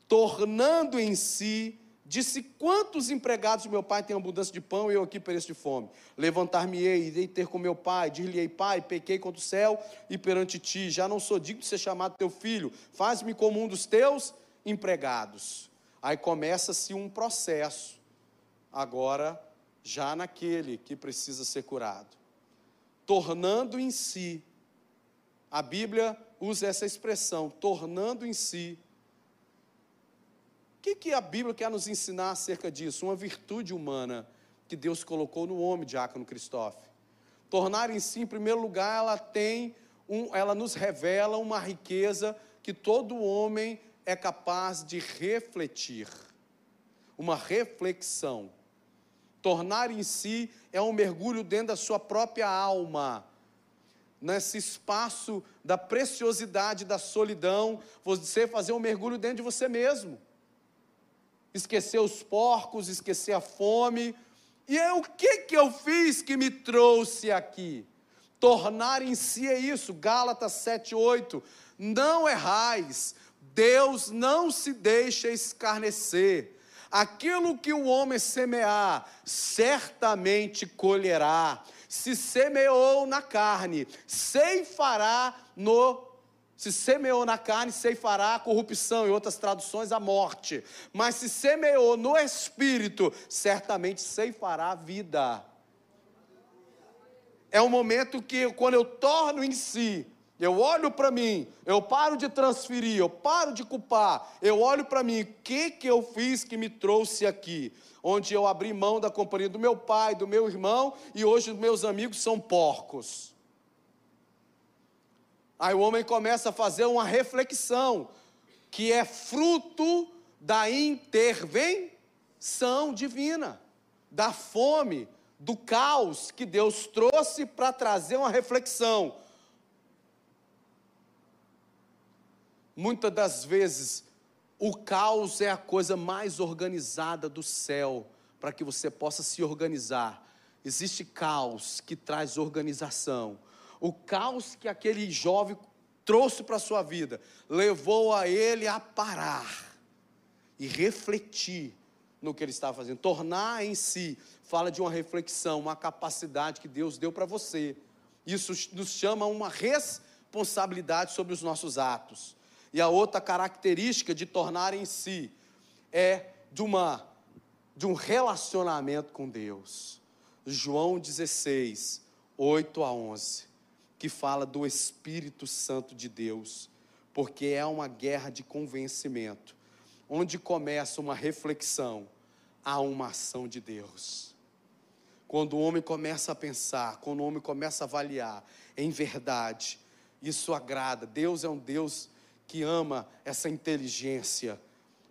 Tornando em si Disse: Quantos empregados meu pai têm abundância de pão e eu aqui pereço de fome? Levantar-me-ei, irei ter com meu pai, dir-lhe-ei, pai, pequei contra o céu e perante ti, já não sou digno de ser chamado teu filho, faz-me como um dos teus empregados. Aí começa-se um processo, agora já naquele que precisa ser curado, tornando em si, a Bíblia usa essa expressão, tornando em si que, que a Bíblia quer nos ensinar acerca disso? Uma virtude humana que Deus colocou no homem, diácono Cristóvão. Tornar em si, em primeiro lugar, ela tem um, ela nos revela uma riqueza que todo homem é capaz de refletir. Uma reflexão. Tornar em si é um mergulho dentro da sua própria alma. Nesse espaço da preciosidade da solidão, você fazer um mergulho dentro de você mesmo esquecer os porcos, esquecer a fome. E é o que, que eu fiz que me trouxe aqui? Tornar em si é isso, Gálatas 7,8. Não errais, Deus não se deixa escarnecer. Aquilo que o homem semear, certamente colherá. Se semeou na carne, ceifará no se semeou na carne, ceifará a corrupção, em outras traduções, a morte. Mas se semeou no espírito, certamente ceifará a vida. É um momento que, quando eu torno em si, eu olho para mim, eu paro de transferir, eu paro de culpar, eu olho para mim, o que, que eu fiz que me trouxe aqui? Onde eu abri mão da companhia do meu pai, do meu irmão, e hoje os meus amigos são porcos. Aí o homem começa a fazer uma reflexão, que é fruto da intervenção divina, da fome, do caos que Deus trouxe para trazer uma reflexão. Muitas das vezes, o caos é a coisa mais organizada do céu, para que você possa se organizar. Existe caos que traz organização o caos que aquele jovem trouxe para a sua vida levou a ele a parar e refletir no que ele estava fazendo. Tornar em si fala de uma reflexão, uma capacidade que Deus deu para você. Isso nos chama uma responsabilidade sobre os nossos atos. E a outra característica de tornar em si é de uma de um relacionamento com Deus. João 16, 8 a 11, que fala do Espírito Santo de Deus, porque é uma guerra de convencimento, onde começa uma reflexão, há uma ação de Deus. Quando o homem começa a pensar, quando o homem começa a avaliar, em verdade, isso agrada. Deus é um Deus que ama essa inteligência.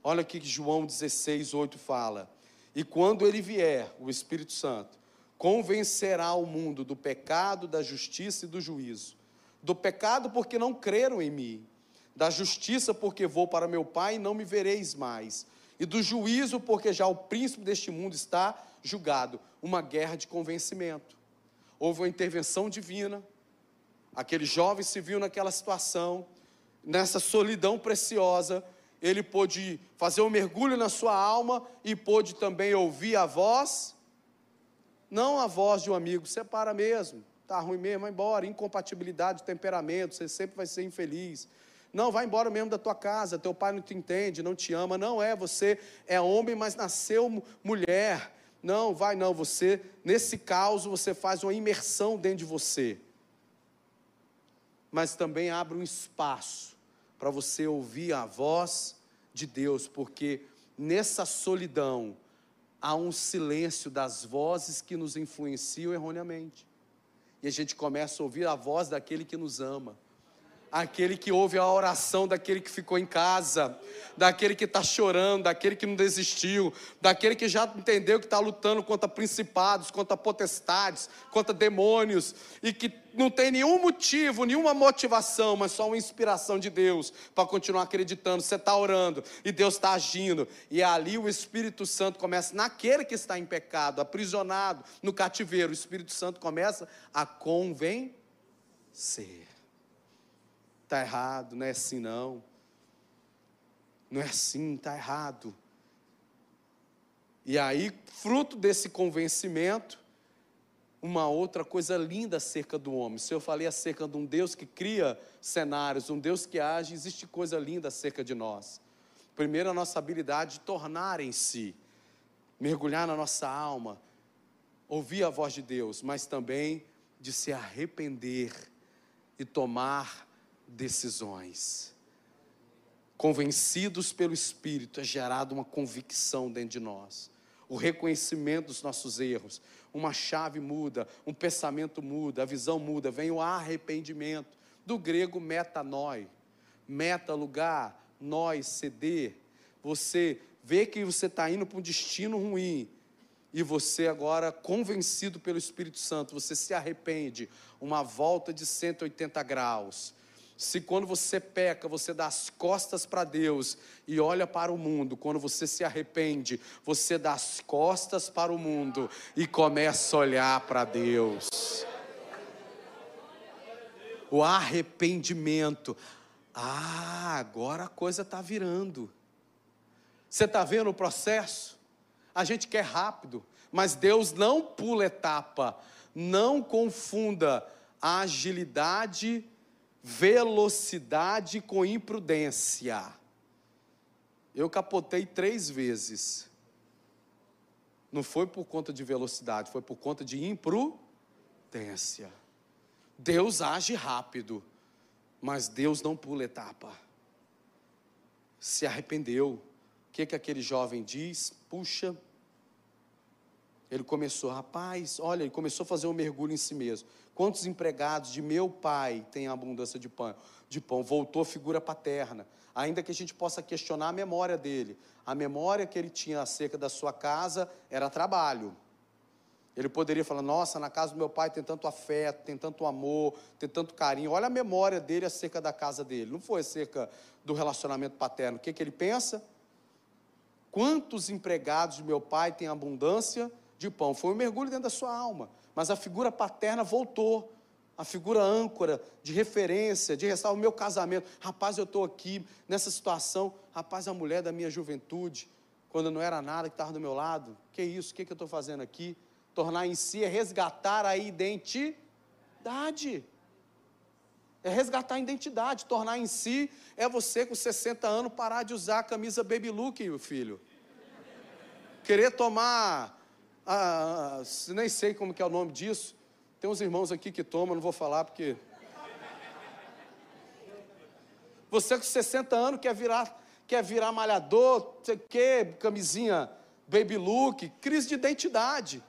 Olha o que João 16, 8 fala. E quando ele vier, o Espírito Santo, convencerá o mundo do pecado, da justiça e do juízo. Do pecado, porque não creram em mim. Da justiça, porque vou para meu Pai e não me vereis mais. E do juízo, porque já o príncipe deste mundo está julgado. Uma guerra de convencimento. Houve uma intervenção divina. Aquele jovem se viu naquela situação, nessa solidão preciosa, ele pôde fazer um mergulho na sua alma e pôde também ouvir a voz, não a voz de um amigo, separa mesmo, tá ruim mesmo, vai embora, incompatibilidade de temperamento, você sempre vai ser infeliz. Não, vai embora mesmo da tua casa, teu pai não te entende, não te ama. Não é, você é homem, mas nasceu mulher. Não, vai não, você, nesse caos, você faz uma imersão dentro de você. Mas também abre um espaço para você ouvir a voz de Deus, porque nessa solidão há um silêncio das vozes que nos influenciam erroneamente. E a gente começa a ouvir a voz daquele que nos ama aquele que ouve a oração daquele que ficou em casa, daquele que está chorando, daquele que não desistiu, daquele que já entendeu que está lutando contra principados, contra potestades, contra demônios, e que não tem nenhum motivo, nenhuma motivação, mas só uma inspiração de Deus para continuar acreditando. Você está orando e Deus está agindo, e ali o Espírito Santo começa, naquele que está em pecado, aprisionado no cativeiro, o Espírito Santo começa a convencer está errado, não é assim não. Não é assim, está errado. E aí, fruto desse convencimento, uma outra coisa linda acerca do homem. Se eu falei acerca de um Deus que cria cenários, um Deus que age, existe coisa linda acerca de nós. Primeiro, a nossa habilidade de tornar em si, mergulhar na nossa alma, ouvir a voz de Deus, mas também de se arrepender e tomar decisões. Convencidos pelo Espírito, é gerada uma convicção dentro de nós, o reconhecimento dos nossos erros, uma chave muda, um pensamento muda, a visão muda, vem o arrependimento, do grego metanoi, meta lugar, nós, ceder, você vê que você está indo para um destino ruim, e você agora, convencido pelo Espírito Santo, você se arrepende, uma volta de 180 graus, se quando você peca, você dá as costas para Deus e olha para o mundo, quando você se arrepende, você dá as costas para o mundo e começa a olhar para Deus. O arrependimento. Ah, agora a coisa está virando. Você está vendo o processo? A gente quer rápido, mas Deus não pula etapa. Não confunda agilidade velocidade com imprudência. Eu capotei três vezes. Não foi por conta de velocidade, foi por conta de imprudência. Deus age rápido, mas Deus não pula etapa. Se arrependeu. O que, que aquele jovem diz? Puxa, ele começou, rapaz, olha, ele começou a fazer um mergulho em si mesmo. Quantos empregados de meu pai têm abundância de pão? De pão? Voltou figura paterna. Ainda que a gente possa questionar a memória dele. A memória que ele tinha acerca da sua casa era trabalho. Ele poderia falar: Nossa, na casa do meu pai tem tanto afeto, tem tanto amor, tem tanto carinho. Olha a memória dele acerca da casa dele. Não foi acerca do relacionamento paterno. O que, que ele pensa? Quantos empregados de meu pai têm abundância de pão? Foi um mergulho dentro da sua alma mas a figura paterna voltou. A figura âncora, de referência, de restaurar o meu casamento. Rapaz, eu estou aqui nessa situação. Rapaz, a mulher da minha juventude, quando não era nada que estava do meu lado. Que isso? O que, que eu estou fazendo aqui? Tornar em si é resgatar a identidade. É resgatar a identidade, tornar em si, é você com 60 anos parar de usar a camisa baby look, filho. Querer tomar, ah, nem sei como que é o nome disso. Tem uns irmãos aqui que tomam, não vou falar porque... Você com 60 anos quer virar, quer virar malhador, sei que, camisinha baby look, crise de identidade.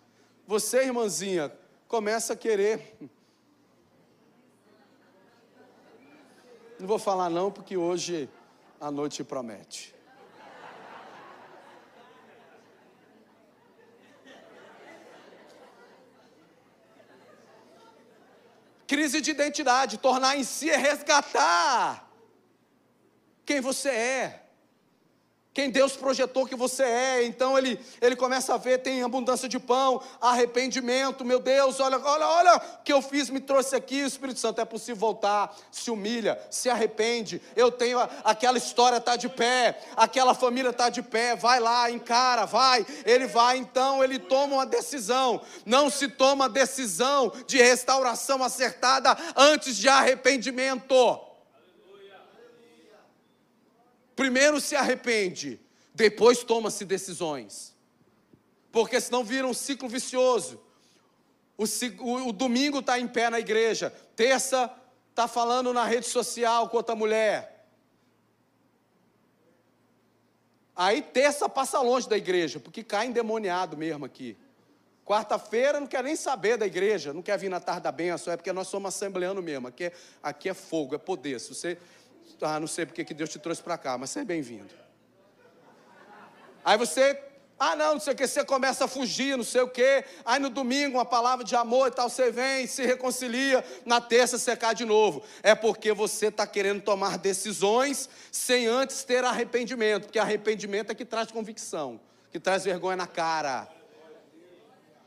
Você, irmãzinha, começa a querer Não vou falar não, porque hoje a noite promete. Crise de identidade, tornar em si é resgatar quem você é quem Deus projetou que você é. Então ele, ele começa a ver, tem abundância de pão, arrependimento, meu Deus, olha, olha, olha o que eu fiz, me trouxe aqui, o Espírito Santo, é possível voltar, se humilha, se arrepende. Eu tenho aquela história está de pé, aquela família está de pé, vai lá, encara, vai. Ele vai, então ele toma uma decisão. Não se toma decisão de restauração acertada antes de arrependimento. Primeiro se arrepende, depois toma-se decisões. Porque senão vira um ciclo vicioso. O, o, o domingo está em pé na igreja, terça está falando na rede social com outra mulher. Aí terça passa longe da igreja, porque cai endemoniado mesmo aqui. Quarta-feira não quer nem saber da igreja, não quer vir na tarde da benção, é porque nós somos assembleano mesmo. Aqui é, aqui é fogo, é poder. Se você ah, não sei porque que Deus te trouxe para cá, mas seja bem-vindo. Aí você, ah, não, não sei o que, você começa a fugir, não sei o que. Aí no domingo, uma palavra de amor e tal, você vem, se reconcilia. Na terça você cai de novo. É porque você está querendo tomar decisões sem antes ter arrependimento, porque arrependimento é que traz convicção, que traz vergonha na cara.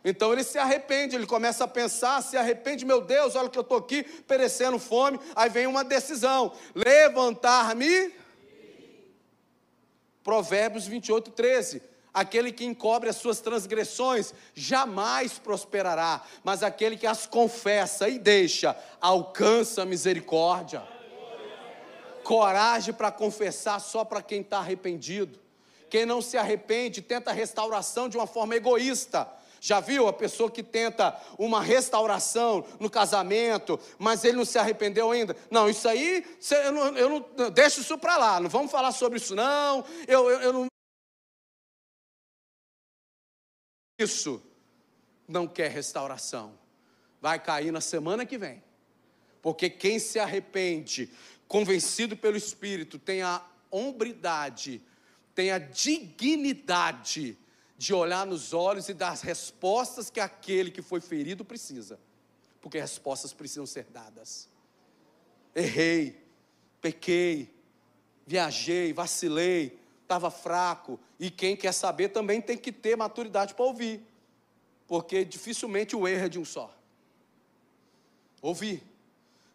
Então ele se arrepende, ele começa a pensar, se arrepende, meu Deus, olha que eu estou aqui perecendo fome. Aí vem uma decisão: levantar-me. Provérbios 28, 13. Aquele que encobre as suas transgressões jamais prosperará, mas aquele que as confessa e deixa alcança a misericórdia. Coragem para confessar só para quem está arrependido. Quem não se arrepende tenta restauração de uma forma egoísta já viu a pessoa que tenta uma restauração no casamento, mas ele não se arrependeu ainda? Não, isso aí, eu não, eu não deixa isso para lá, não vamos falar sobre isso não. Eu, eu, eu não. Isso não quer restauração. Vai cair na semana que vem. Porque quem se arrepende, convencido pelo Espírito, tem a hombridade, tem a dignidade de olhar nos olhos e dar as respostas que aquele que foi ferido precisa, porque respostas precisam ser dadas. Errei, pequei, viajei, vacilei, estava fraco, e quem quer saber também tem que ter maturidade para ouvir, porque dificilmente o erro é de um só. Ouvir.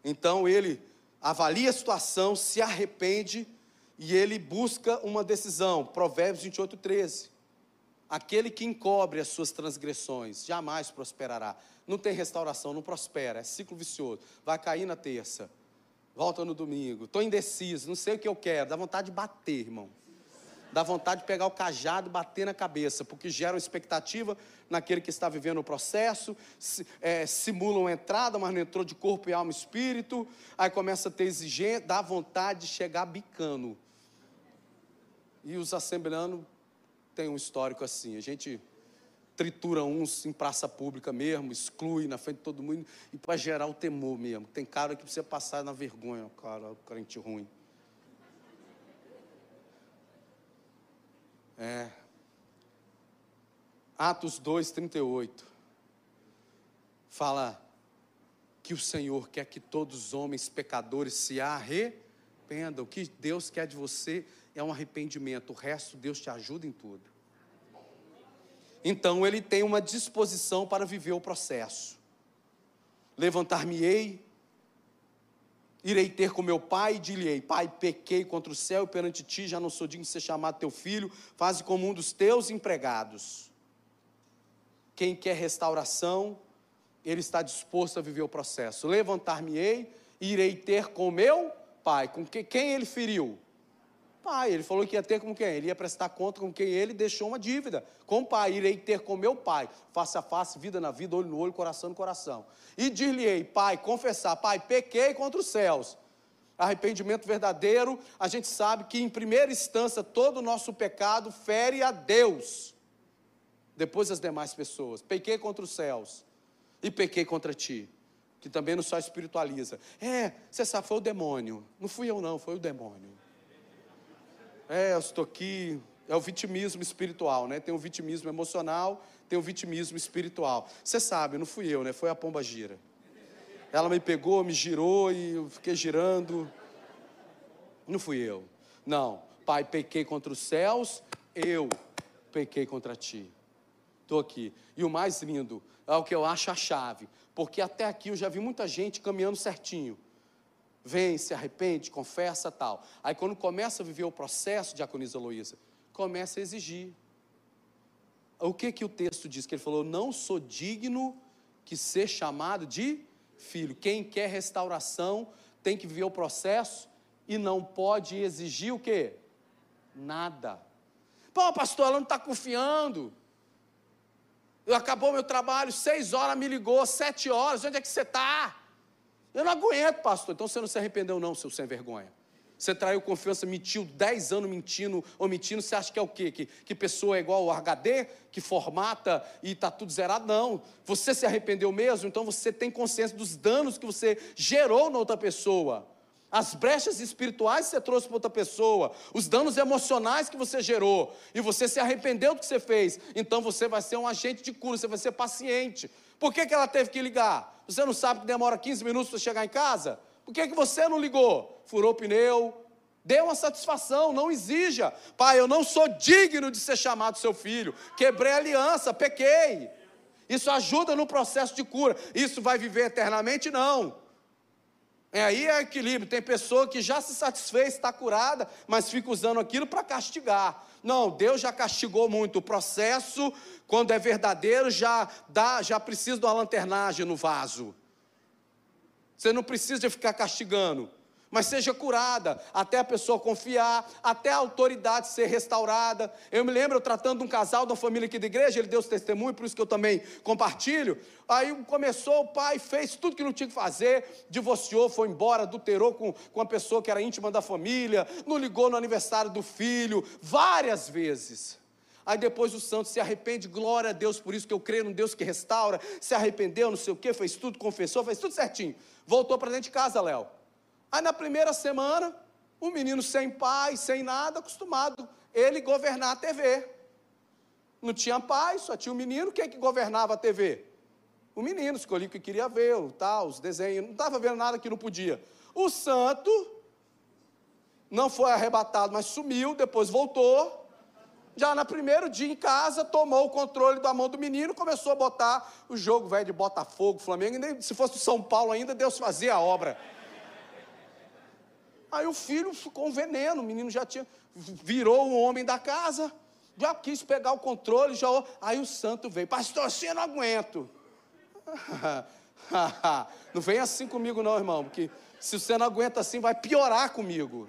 Então ele avalia a situação, se arrepende e ele busca uma decisão. Provérbios 28, 13. Aquele que encobre as suas transgressões jamais prosperará. Não tem restauração, não prospera, é ciclo vicioso. Vai cair na terça, volta no domingo. Estou indeciso, não sei o que eu quero. Dá vontade de bater, irmão. Dá vontade de pegar o cajado e bater na cabeça, porque gera uma expectativa naquele que está vivendo o processo, é, simula uma entrada, mas não entrou de corpo e alma e espírito. Aí começa a ter exigência, dá vontade de chegar bicando. E os assembleanos tem um histórico assim. A gente tritura uns em praça pública mesmo, exclui na frente de todo mundo, e para gerar o temor mesmo. Tem cara que precisa passar na vergonha, cara, crente ruim. É. Atos 2, 38. Fala que o Senhor quer que todos os homens pecadores se arrependam. O que Deus quer de você é um arrependimento. O resto, Deus te ajuda em tudo. Então ele tem uma disposição para viver o processo. Levantar-me-ei, irei ter com meu pai e dir-lhe-ei: Pai, pequei contra o céu e perante ti, já não sou digno de ser chamado teu filho, faze como um dos teus empregados. Quem quer restauração, ele está disposto a viver o processo. Levantar-me-ei irei ter com meu pai. Com que, quem ele feriu? Pai. Ele falou que ia ter com quem? Ele ia prestar conta com quem ele deixou uma dívida. Com o pai, irei ter com meu pai, face a face, vida na vida, olho no olho, coração no coração. E dir-lhe-ei, pai, confessar, pai, pequei contra os céus. Arrependimento verdadeiro, a gente sabe que em primeira instância todo o nosso pecado fere a Deus, depois as demais pessoas. Pequei contra os céus e pequei contra ti que também não só espiritualiza. É, você sabe, foi o demônio. Não fui eu, não, foi o demônio. É, eu estou aqui. É o vitimismo espiritual, né? Tem o vitimismo emocional, tem o vitimismo espiritual. Você sabe, não fui eu, né? Foi a pomba gira. Ela me pegou, me girou e eu fiquei girando. Não fui eu. Não, Pai, pequei contra os céus, eu pequei contra ti. Estou aqui. E o mais lindo é o que eu acho a chave. Porque até aqui eu já vi muita gente caminhando certinho. Vem, se arrepende, confessa tal. Aí quando começa a viver o processo, Diaconisa Luísa, começa a exigir. O que que o texto diz? Que ele falou: Não sou digno que ser chamado de filho. Quem quer restauração tem que viver o processo e não pode exigir o quê? Nada. Pô, pastor, ela não está confiando. Acabou meu trabalho, seis horas me ligou, sete horas, onde é que você está? Eu não aguento, pastor. Então você não se arrependeu, não, seu sem vergonha. Você traiu confiança, mentiu dez anos mentindo, omitindo, você acha que é o quê? Que, que pessoa é igual ao HD, que formata e está tudo zerado? Não. Você se arrependeu mesmo, então você tem consciência dos danos que você gerou na outra pessoa as brechas espirituais que você trouxe para outra pessoa, os danos emocionais que você gerou, e você se arrependeu do que você fez, então você vai ser um agente de cura, você vai ser paciente. Por que, que ela teve que ligar? Você não sabe que demora 15 minutos para chegar em casa? Por que, que você não ligou? Furou o pneu, Dê uma satisfação, não exija. Pai, eu não sou digno de ser chamado seu filho. Quebrei a aliança, pequei. Isso ajuda no processo de cura. Isso vai viver eternamente? Não. É aí é equilíbrio. Tem pessoa que já se satisfez, está curada, mas fica usando aquilo para castigar. Não, Deus já castigou muito. O processo, quando é verdadeiro, já dá, já precisa de uma lanternagem no vaso. Você não precisa ficar castigando mas seja curada, até a pessoa confiar, até a autoridade ser restaurada. Eu me lembro tratando de um casal da família aqui da igreja, ele deu esse testemunho, por isso que eu também compartilho. Aí começou, o pai fez tudo que não tinha que fazer, divorciou, foi embora, adulterou com, com uma pessoa que era íntima da família, não ligou no aniversário do filho, várias vezes. Aí depois o santo se arrepende, glória a Deus, por isso que eu creio num Deus que restaura, se arrependeu, não sei o que, fez tudo, confessou, fez tudo certinho. Voltou para dentro de casa, Léo. Aí na primeira semana, um menino sem pai, sem nada, acostumado, ele governar a TV. Não tinha pai, só tinha um menino, quem é que governava a TV? O menino, escolhia o que queria ver, o tal, os desenhos, não estava vendo nada que não podia. O santo não foi arrebatado, mas sumiu, depois voltou. Já no primeiro dia em casa, tomou o controle da mão do menino, começou a botar o jogo velho de Botafogo, Flamengo, nem se fosse o São Paulo ainda, Deus fazia a obra. Aí o filho ficou um veneno, o menino já tinha, virou o homem da casa, já quis pegar o controle, já. Aí o santo veio, pastor, assim eu não aguento. não vem assim comigo, não, irmão, porque se você não aguenta assim, vai piorar comigo.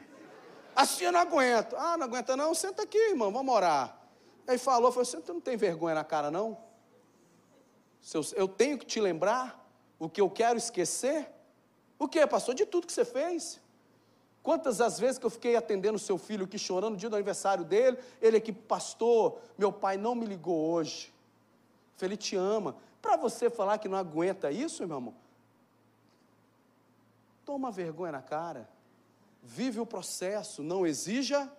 Assim eu não aguento. Ah, não aguenta não? Senta aqui, irmão, vamos orar. Aí falou, falou, você não tem vergonha na cara, não? Eu tenho que te lembrar o que eu quero esquecer? O que, pastor? De tudo que você fez. Quantas as vezes que eu fiquei atendendo seu filho aqui chorando no dia do aniversário dele, ele aqui, pastor, meu pai não me ligou hoje. Ele te ama. Para você falar que não aguenta isso, meu irmão, toma vergonha na cara. Vive o processo, não exija,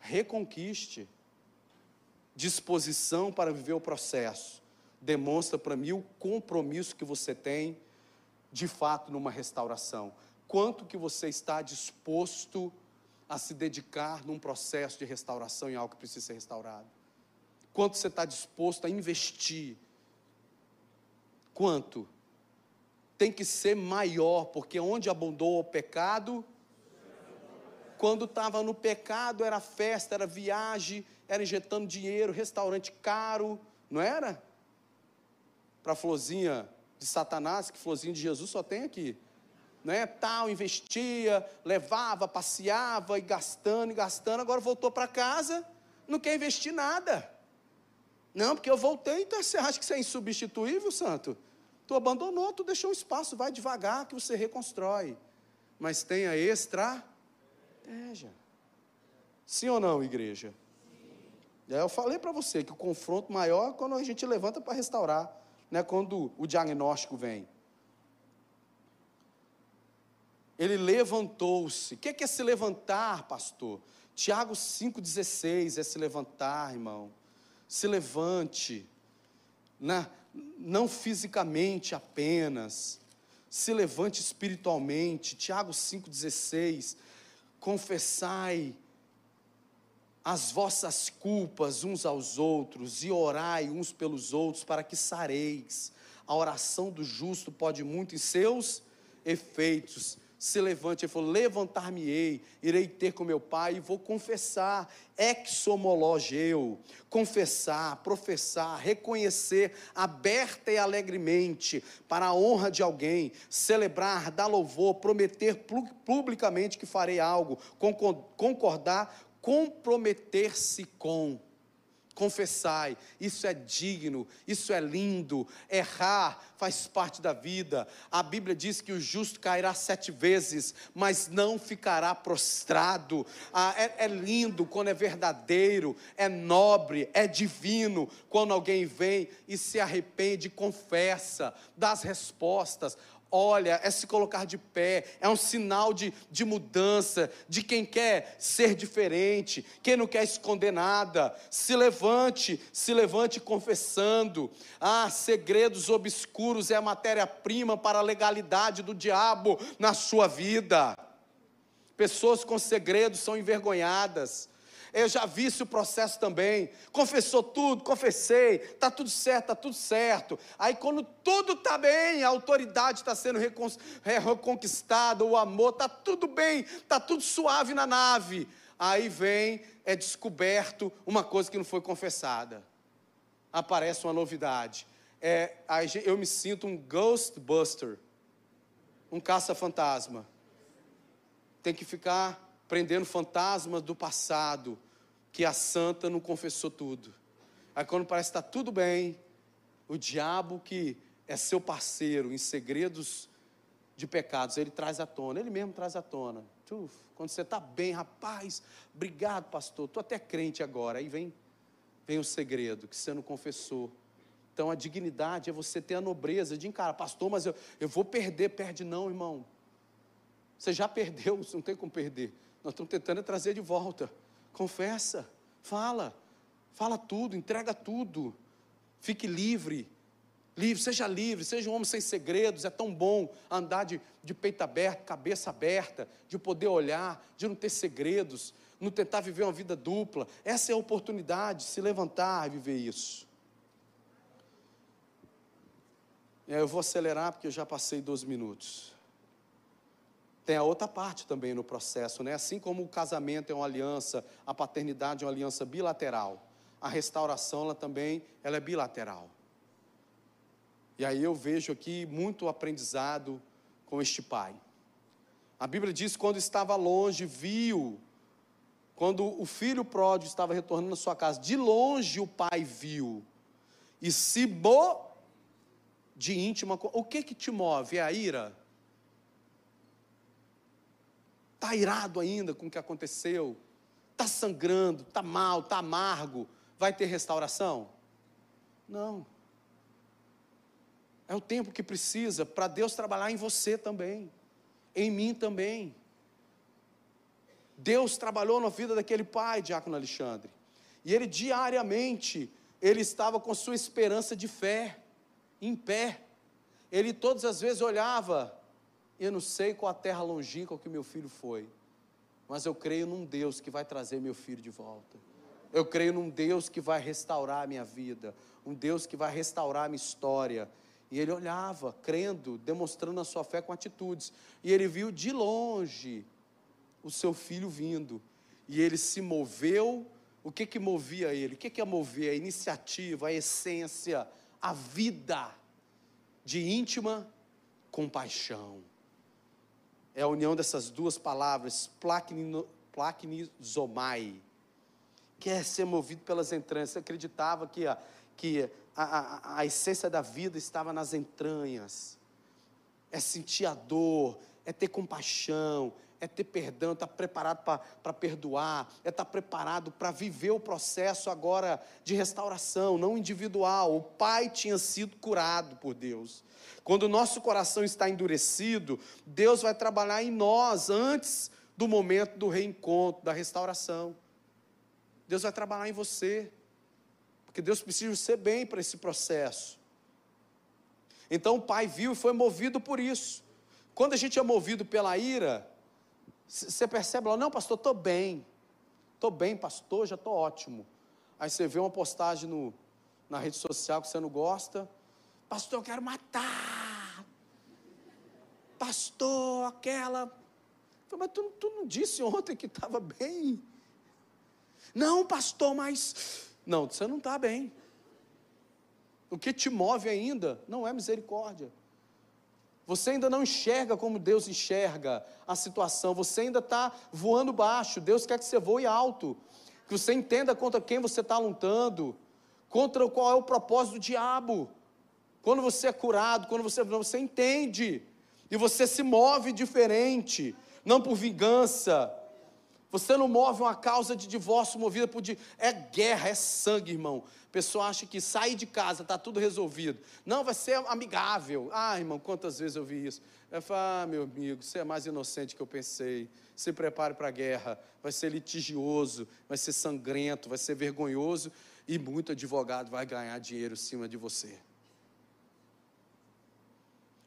reconquiste. Disposição para viver o processo. Demonstra para mim o compromisso que você tem, de fato, numa restauração quanto que você está disposto a se dedicar num processo de restauração em algo que precisa ser restaurado. Quanto você está disposto a investir. Quanto? Tem que ser maior, porque onde abundou o pecado, quando estava no pecado era festa, era viagem, era injetando dinheiro, restaurante caro, não era? Para a florzinha de Satanás, que florzinha de Jesus só tem aqui. Né, tal, investia, levava, passeava e gastando e gastando, agora voltou para casa, não quer investir nada. Não, porque eu voltei, então você acha que você é insubstituível, santo? Tu abandonou, tu deixou um espaço, vai devagar que você reconstrói. Mas tenha estratégia. Sim ou não, igreja? Sim. Eu falei para você que o confronto maior é quando a gente levanta para restaurar, né? quando o diagnóstico vem. Ele levantou-se. O que é, se levantar, pastor? Tiago 5,16 é se levantar, irmão. Se levante, na, não fisicamente apenas, se levante espiritualmente. Tiago 5,16. Confessai as vossas culpas uns aos outros e orai uns pelos outros para que sareis. A oração do justo pode muito em seus efeitos se levante. Ele falou: Levantar-me-ei, irei ter com meu pai e vou confessar, exomologeu, confessar, professar, reconhecer aberta e alegremente, para a honra de alguém, celebrar, dar louvor, prometer publicamente que farei algo, concordar, comprometer-se com confessai, isso é digno, isso é lindo, errar faz parte da vida. A Bíblia diz que o justo cairá sete vezes, mas não ficará prostrado. Ah, é, é lindo quando é verdadeiro, é nobre, é divino, quando alguém vem e se arrepende, confessa, dá as respostas olha, é se colocar de pé, é um sinal de, de mudança, de quem quer ser diferente, quem não quer esconder nada. Se levante, se levante confessando. Ah, segredos obscuros é a matéria-prima para a legalidade do diabo na sua vida. Pessoas com segredos são envergonhadas. Eu já vi esse processo também. Confessou tudo, confessei, está tudo certo, está tudo certo. Aí quando tudo está bem, a autoridade está sendo reconquistada, o amor, está tudo bem, está tudo suave na nave. Aí vem, é descoberto uma coisa que não foi confessada. Aparece uma novidade. É, eu me sinto um ghostbuster, um caça-fantasma. Tem que ficar prendendo fantasmas do passado, que a santa não confessou tudo. Aí quando parece que está tudo bem, o diabo que é seu parceiro em segredos de pecados, ele traz à tona, ele mesmo traz à tona. Uf, quando você está bem, rapaz, obrigado, pastor, estou até crente agora. Aí vem, vem o segredo que você não confessou. Então a dignidade é você ter a nobreza de encarar, pastor, mas eu, eu vou perder, perde não, irmão. Você já perdeu, você não tem como perder. Nós estamos tentando trazer de volta. Confessa, fala, fala tudo, entrega tudo. Fique livre, livre, seja livre, seja um homem sem segredos. É tão bom andar de, de peito aberto, cabeça aberta, de poder olhar, de não ter segredos, não tentar viver uma vida dupla. Essa é a oportunidade de se levantar e viver isso. É, eu vou acelerar porque eu já passei 12 minutos. Tem a outra parte também no processo, né? Assim como o casamento é uma aliança, a paternidade é uma aliança bilateral, a restauração ela também ela é bilateral. E aí eu vejo aqui muito aprendizado com este pai. A Bíblia diz quando estava longe, viu, quando o filho pródigo estava retornando à sua casa, de longe o pai viu, e se bo de íntima. O que que te move? É a ira? Está irado ainda com o que aconteceu, está sangrando, está mal, está amargo, vai ter restauração? Não. É o tempo que precisa para Deus trabalhar em você também, em mim também. Deus trabalhou na vida daquele pai, Diácono Alexandre, e ele diariamente, ele estava com sua esperança de fé, em pé. Ele todas as vezes olhava eu não sei qual a terra longínqua que meu filho foi, mas eu creio num Deus que vai trazer meu filho de volta. Eu creio num Deus que vai restaurar a minha vida, um Deus que vai restaurar a minha história. E ele olhava, crendo, demonstrando a sua fé com atitudes. E ele viu de longe o seu filho vindo. E ele se moveu. O que que movia ele? O que que é mover? A iniciativa, a essência, a vida de íntima compaixão é a união dessas duas palavras, plaquinizomai, que é ser movido pelas entranhas. Você acreditava que, a, que a, a, a essência da vida estava nas entranhas. É sentir a dor, é ter compaixão, é ter perdão, estar tá preparado para perdoar, é estar tá preparado para viver o processo agora de restauração, não individual. O pai tinha sido curado por Deus. Quando o nosso coração está endurecido, Deus vai trabalhar em nós antes do momento do reencontro, da restauração. Deus vai trabalhar em você, porque Deus precisa ser bem para esse processo. Então o pai viu e foi movido por isso. Quando a gente é movido pela ira, você percebe lá, não, pastor, estou bem. Estou bem, pastor, já estou ótimo. Aí você vê uma postagem no, na rede social que você não gosta. Pastor, eu quero matar. Pastor, aquela. Mas tu, tu não disse ontem que estava bem? Não, pastor, mas. Não, você não está bem. O que te move ainda não é misericórdia. Você ainda não enxerga como Deus enxerga a situação, você ainda está voando baixo. Deus quer que você voe alto, que você entenda contra quem você está lutando, contra qual é o propósito do diabo. Quando você é curado, quando você, você entende, e você se move diferente, não por vingança. Você não move uma causa de divórcio movida por. É guerra, é sangue, irmão pessoa acha que sair de casa está tudo resolvido. Não, vai ser amigável. Ah, irmão, quantas vezes eu vi isso? Eu falo, ah, meu amigo, você é mais inocente que eu pensei. Se prepare para a guerra. Vai ser litigioso, vai ser sangrento, vai ser vergonhoso e muito advogado vai ganhar dinheiro em cima de você.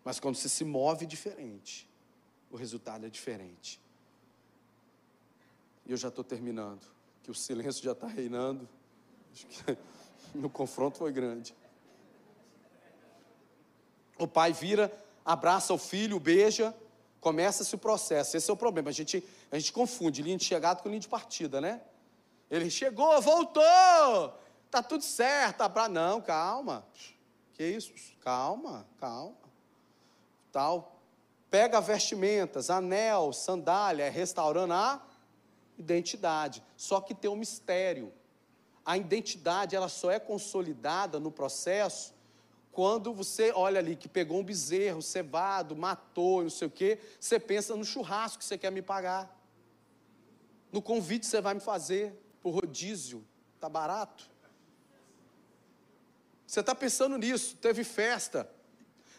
Mas quando você se move diferente, o resultado é diferente. E eu já estou terminando, que o silêncio já está reinando. Acho que no confronto foi grande. O pai vira, abraça o filho, beija, começa-se o processo. Esse é o problema. A gente, a gente confunde linha de chegada com linha de partida, né? Ele chegou, voltou, tá tudo certo. Abra... Não, calma. Que isso? Calma, calma. Tal. Pega vestimentas, anel, sandália, restaurando a identidade. Só que tem um mistério a identidade ela só é consolidada no processo quando você olha ali que pegou um bezerro cevado, matou, não sei o quê, você pensa no churrasco que você quer me pagar, no convite que você vai me fazer por rodízio, tá barato. Você está pensando nisso, teve festa.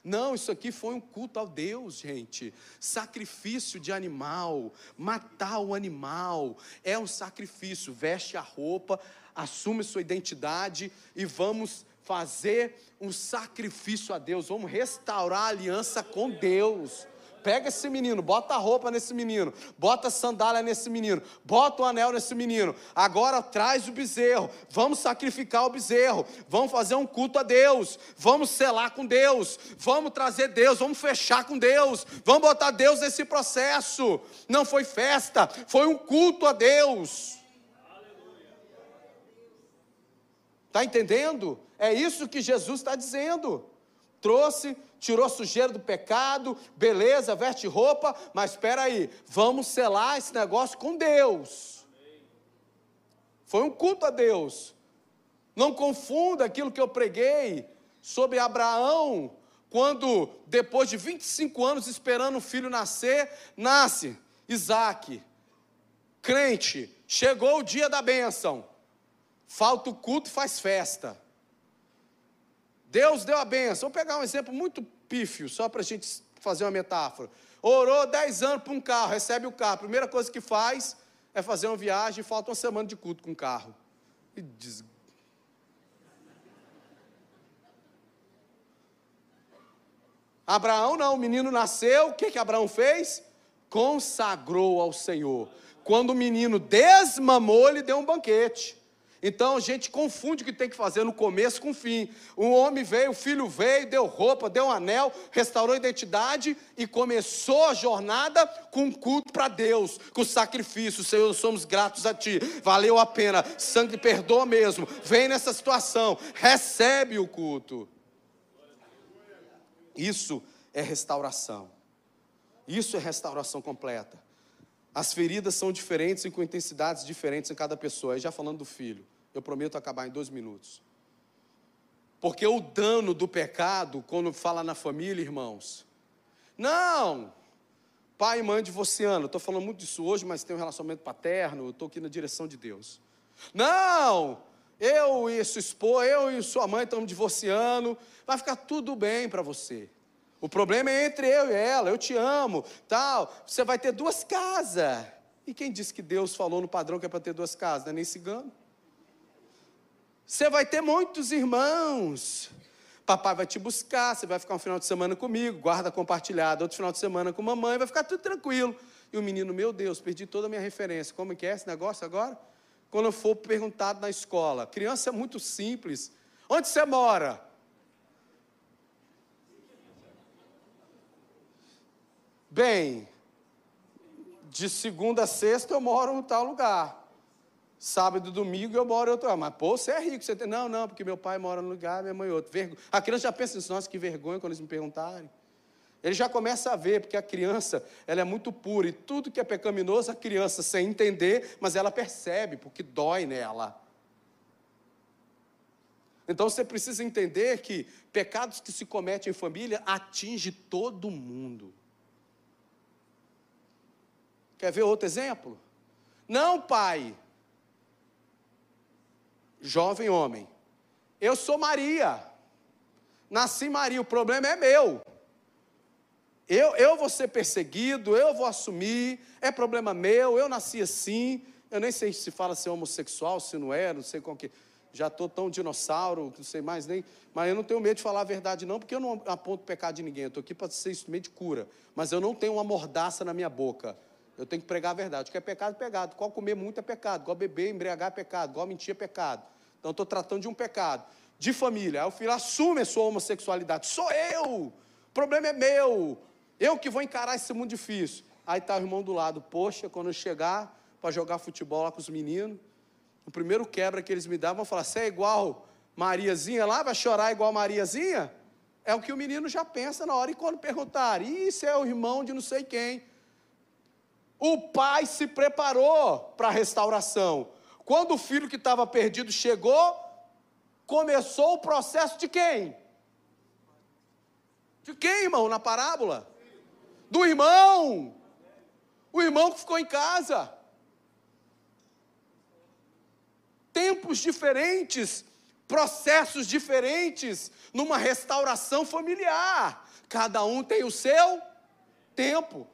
Não, isso aqui foi um culto ao Deus, gente. Sacrifício de animal, matar o animal, é um sacrifício. Veste a roupa, assume sua identidade e vamos fazer um sacrifício a Deus, vamos restaurar a aliança com Deus. Pega esse menino, bota a roupa nesse menino, bota a sandália nesse menino, bota o anel nesse menino. Agora traz o bezerro, vamos sacrificar o bezerro, vamos fazer um culto a Deus, vamos selar com Deus, vamos trazer Deus, vamos fechar com Deus, vamos botar Deus nesse processo. Não foi festa, foi um culto a Deus. Está entendendo? É isso que Jesus está dizendo. Trouxe, tirou sujeira do pecado, beleza, veste roupa, mas espera aí, vamos selar esse negócio com Deus. Foi um culto a Deus. Não confunda aquilo que eu preguei sobre Abraão, quando depois de 25 anos esperando o filho nascer, nasce Isaac. Crente, chegou o dia da bênção. Falta o culto, faz festa. Deus deu a benção. Vou pegar um exemplo muito pífio, só para a gente fazer uma metáfora. Orou 10 anos para um carro, recebe o carro. Primeira coisa que faz é fazer uma viagem e falta uma semana de culto com o carro. E diz... Abraão não, o menino nasceu, o que, que Abraão fez? Consagrou ao Senhor. Quando o menino desmamou, ele deu um banquete. Então a gente confunde o que tem que fazer no começo com o fim. O homem veio, o filho veio, deu roupa, deu um anel, restaurou a identidade e começou a jornada com culto para Deus, com sacrifício. Senhor, somos gratos a Ti, valeu a pena. Sangue perdoa mesmo. Vem nessa situação, recebe o culto. Isso é restauração. Isso é restauração completa. As feridas são diferentes e com intensidades diferentes em cada pessoa. E já falando do filho, eu prometo acabar em dois minutos. Porque o dano do pecado, quando fala na família, irmãos, não, pai e mãe divorciando, estou falando muito disso hoje, mas tem um relacionamento paterno, estou aqui na direção de Deus. Não, eu e sua esposa, eu e sua mãe estamos divorciando, vai ficar tudo bem para você. O problema é entre eu e ela, eu te amo, tal. Você vai ter duas casas. E quem disse que Deus falou no padrão que é para ter duas casas? Não é nem cigano. Você vai ter muitos irmãos. Papai vai te buscar, você vai ficar um final de semana comigo, guarda compartilhada, outro final de semana com mamãe, vai ficar tudo tranquilo. E o menino, meu Deus, perdi toda a minha referência. Como é que é esse negócio agora? Quando eu for perguntado na escola, criança é muito simples. Onde você mora? Bem, de segunda a sexta eu moro em tal lugar. Sábado domingo eu moro em outro lugar. Mas, pô, você é rico. Você tem... Não, não, porque meu pai mora num lugar, minha mãe em outro. Vergo... A criança já pensa nisso. Nossa, que vergonha quando eles me perguntarem. Ele já começa a ver, porque a criança, ela é muito pura. E tudo que é pecaminoso, a criança, sem entender, mas ela percebe, porque dói nela. Então você precisa entender que pecados que se cometem em família atinge todo mundo. Quer ver outro exemplo? Não, pai, jovem homem, eu sou Maria, nasci Maria, o problema é meu. Eu, eu vou ser perseguido, eu vou assumir, é problema meu, eu nasci assim. Eu nem sei se fala ser homossexual, se não é, não sei qual que. Já estou tão dinossauro, não sei mais nem. Mas eu não tenho medo de falar a verdade, não, porque eu não aponto pecado de ninguém. Eu estou aqui para ser instrumento de cura. Mas eu não tenho uma mordaça na minha boca. Eu tenho que pregar a verdade. O que é pecado, é pecado. Qual comer muito é pecado. Qual beber, embriagar é pecado. Qual mentir é pecado. Então, estou tratando de um pecado. De família. Aí o filho assume a sua homossexualidade. Sou eu. O problema é meu. Eu que vou encarar esse mundo difícil. Aí está o irmão do lado. Poxa, quando eu chegar para jogar futebol lá com os meninos, o primeiro quebra que eles me davam, vão falar: você é igual Mariazinha lá? Vai chorar igual Mariazinha? É o que o menino já pensa na hora. E quando perguntar, isso é o irmão de não sei quem. O pai se preparou para a restauração. Quando o filho que estava perdido chegou, começou o processo de quem? De quem, irmão, na parábola? Do irmão. O irmão que ficou em casa. Tempos diferentes, processos diferentes, numa restauração familiar. Cada um tem o seu tempo.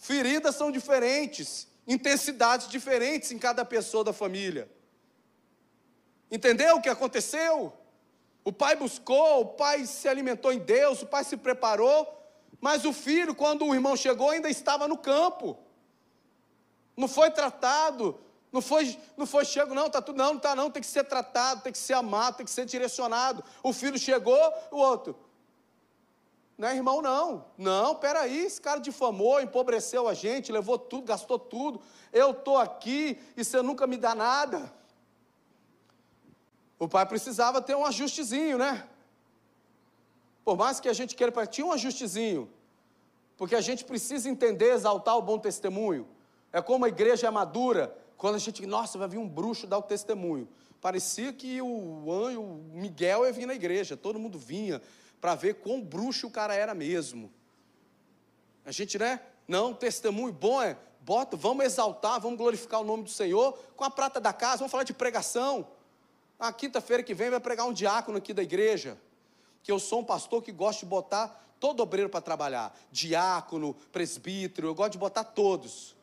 Feridas são diferentes, intensidades diferentes em cada pessoa da família. Entendeu o que aconteceu? O pai buscou, o pai se alimentou em Deus, o pai se preparou, mas o filho, quando o irmão chegou, ainda estava no campo. Não foi tratado, não foi, não foi chego, não, tá tudo, não, não está não, tem que ser tratado, tem que ser amado, tem que ser direcionado. O filho chegou, o outro, não é irmão, não. Não, peraí, esse cara difamou, empobreceu a gente, levou tudo, gastou tudo. Eu estou aqui e você nunca me dá nada. O pai precisava ter um ajustezinho, né? Por mais que a gente queira, tinha um ajustezinho. Porque a gente precisa entender, exaltar o bom testemunho. É como a igreja é madura, quando a gente, nossa, vai vir um bruxo dar o testemunho. Parecia que o anjo, o Miguel ia vir na igreja, todo mundo vinha, para ver quão bruxo o cara era mesmo. A gente, né? Não, testemunho bom é, bota, vamos exaltar, vamos glorificar o nome do Senhor com a prata da casa, vamos falar de pregação. Na quinta-feira que vem vai pregar um diácono aqui da igreja, que eu sou um pastor que gosta de botar todo obreiro para trabalhar, diácono, presbítero, eu gosto de botar todos,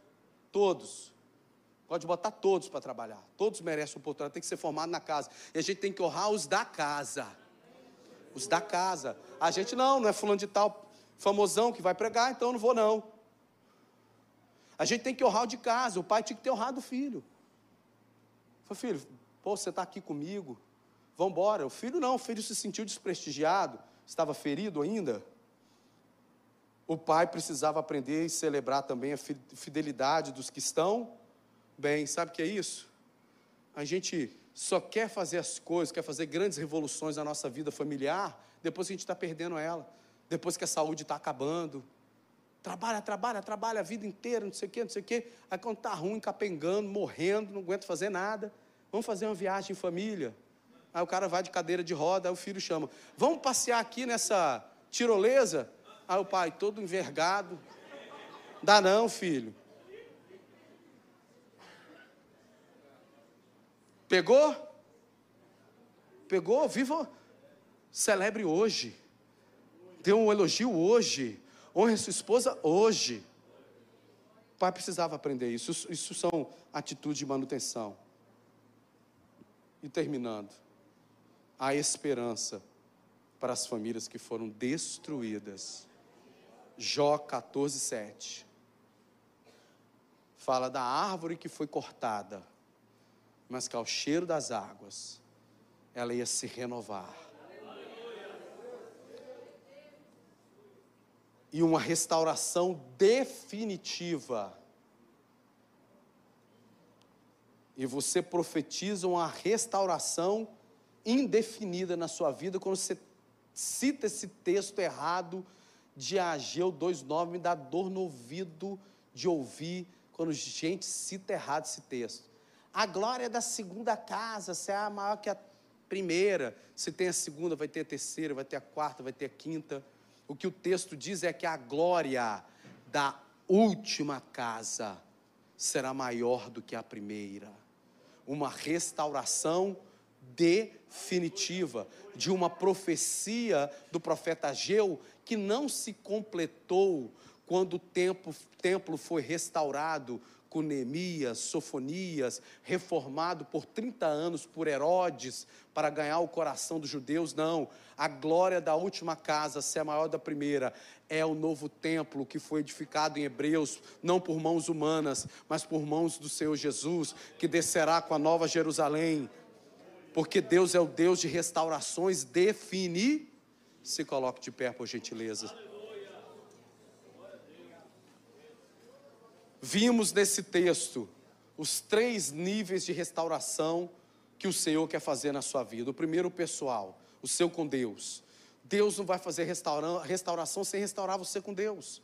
todos. Gosto de botar todos para trabalhar. Todos merecem oportunidade, tem que ser formado na casa. E a gente tem que honrar os da casa os da casa. A gente não, não é fulano de tal famosão que vai pregar, então eu não vou não. A gente tem que honrar o de casa, o pai tinha que ter honrado o filho. Falei, filho, pô, você está aqui comigo, vamos embora. O filho não, o filho se sentiu desprestigiado, estava ferido ainda. O pai precisava aprender e celebrar também a fidelidade dos que estão bem. Sabe o que é isso? A gente só quer fazer as coisas, quer fazer grandes revoluções na nossa vida familiar, depois que a gente está perdendo ela, depois que a saúde está acabando, Trabalha, trabalha, trabalha a vida inteira, não sei o quê, não sei o quê. Aí quando está ruim, capengando, morrendo, não aguenta fazer nada. Vamos fazer uma viagem em família. Aí o cara vai de cadeira de roda, aí o filho chama: Vamos passear aqui nessa tirolesa? Aí o pai, todo envergado. Dá não, filho. Pegou? Pegou? Viva. Celebre hoje. Dê um elogio hoje. Honre sua esposa hoje. O pai precisava aprender isso. Isso, isso são atitudes de manutenção. E terminando, a esperança para as famílias que foram destruídas. Jó 14, 7. Fala da árvore que foi cortada, mas que ao cheiro das águas ela ia se renovar. E uma restauração definitiva. E você profetiza uma restauração indefinida na sua vida quando você cita esse texto errado de Ageu 2,9, me dá dor no ouvido de ouvir quando gente cita errado esse texto. A glória da segunda casa, se é maior que a primeira, se tem a segunda, vai ter a terceira, vai ter a quarta, vai ter a quinta. O que o texto diz é que a glória da última casa será maior do que a primeira. Uma restauração definitiva de uma profecia do profeta Ageu que não se completou quando o templo, templo foi restaurado com Neemias, Sofonias, reformado por 30 anos por Herodes para ganhar o coração dos judeus, não. A glória da última casa, se é maior da primeira, é o novo templo que foi edificado em Hebreus, não por mãos humanas, mas por mãos do Senhor Jesus, que descerá com a nova Jerusalém, porque Deus é o Deus de restaurações, define. Se coloque de pé, por gentileza. Vimos nesse texto os três níveis de restauração que o Senhor quer fazer na sua vida. O primeiro, pessoal, o seu com Deus. Deus não vai fazer restauração sem restaurar você com Deus.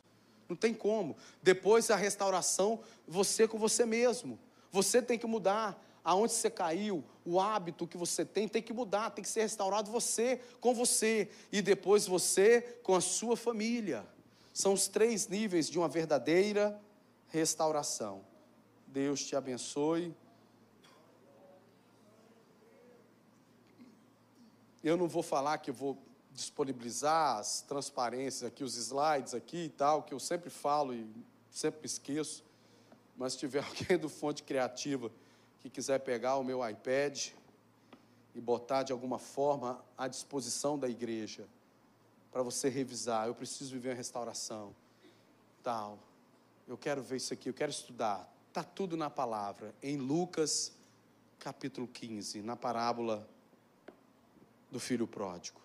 Não tem como. Depois a restauração, você com você mesmo. Você tem que mudar aonde você caiu, o hábito que você tem, tem que mudar, tem que ser restaurado você com você e depois você com a sua família. São os três níveis de uma verdadeira restauração. Deus te abençoe. Eu não vou falar que eu vou disponibilizar as transparências aqui, os slides aqui e tal, que eu sempre falo e sempre esqueço. Mas se tiver alguém do Fonte Criativa que quiser pegar o meu iPad e botar de alguma forma à disposição da igreja para você revisar. Eu preciso viver a restauração. Tal. Eu quero ver isso aqui, eu quero estudar. Tá tudo na palavra, em Lucas capítulo 15, na parábola do filho pródigo.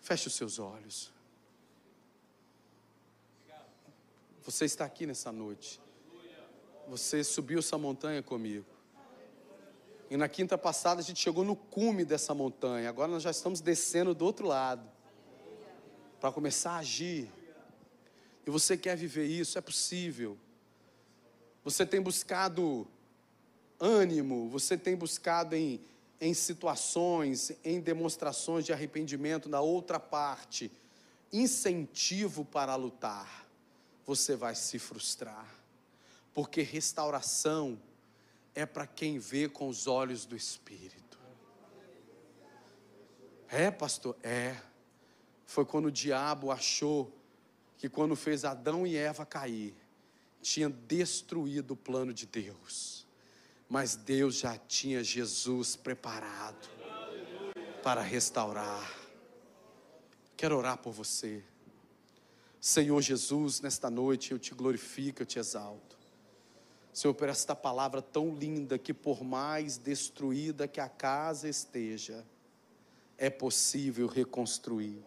Feche os seus olhos. Você está aqui nessa noite você subiu essa montanha comigo. E na quinta passada a gente chegou no cume dessa montanha. Agora nós já estamos descendo do outro lado. Para começar a agir. E você quer viver isso? É possível. Você tem buscado ânimo, você tem buscado em, em situações, em demonstrações de arrependimento na outra parte, incentivo para lutar. Você vai se frustrar porque restauração é para quem vê com os olhos do Espírito. É, pastor? É. Foi quando o diabo achou que, quando fez Adão e Eva cair, tinha destruído o plano de Deus. Mas Deus já tinha Jesus preparado para restaurar. Quero orar por você. Senhor Jesus, nesta noite eu te glorifico, eu te exalto. Senhor, por esta palavra tão linda que, por mais destruída que a casa esteja, é possível reconstruir.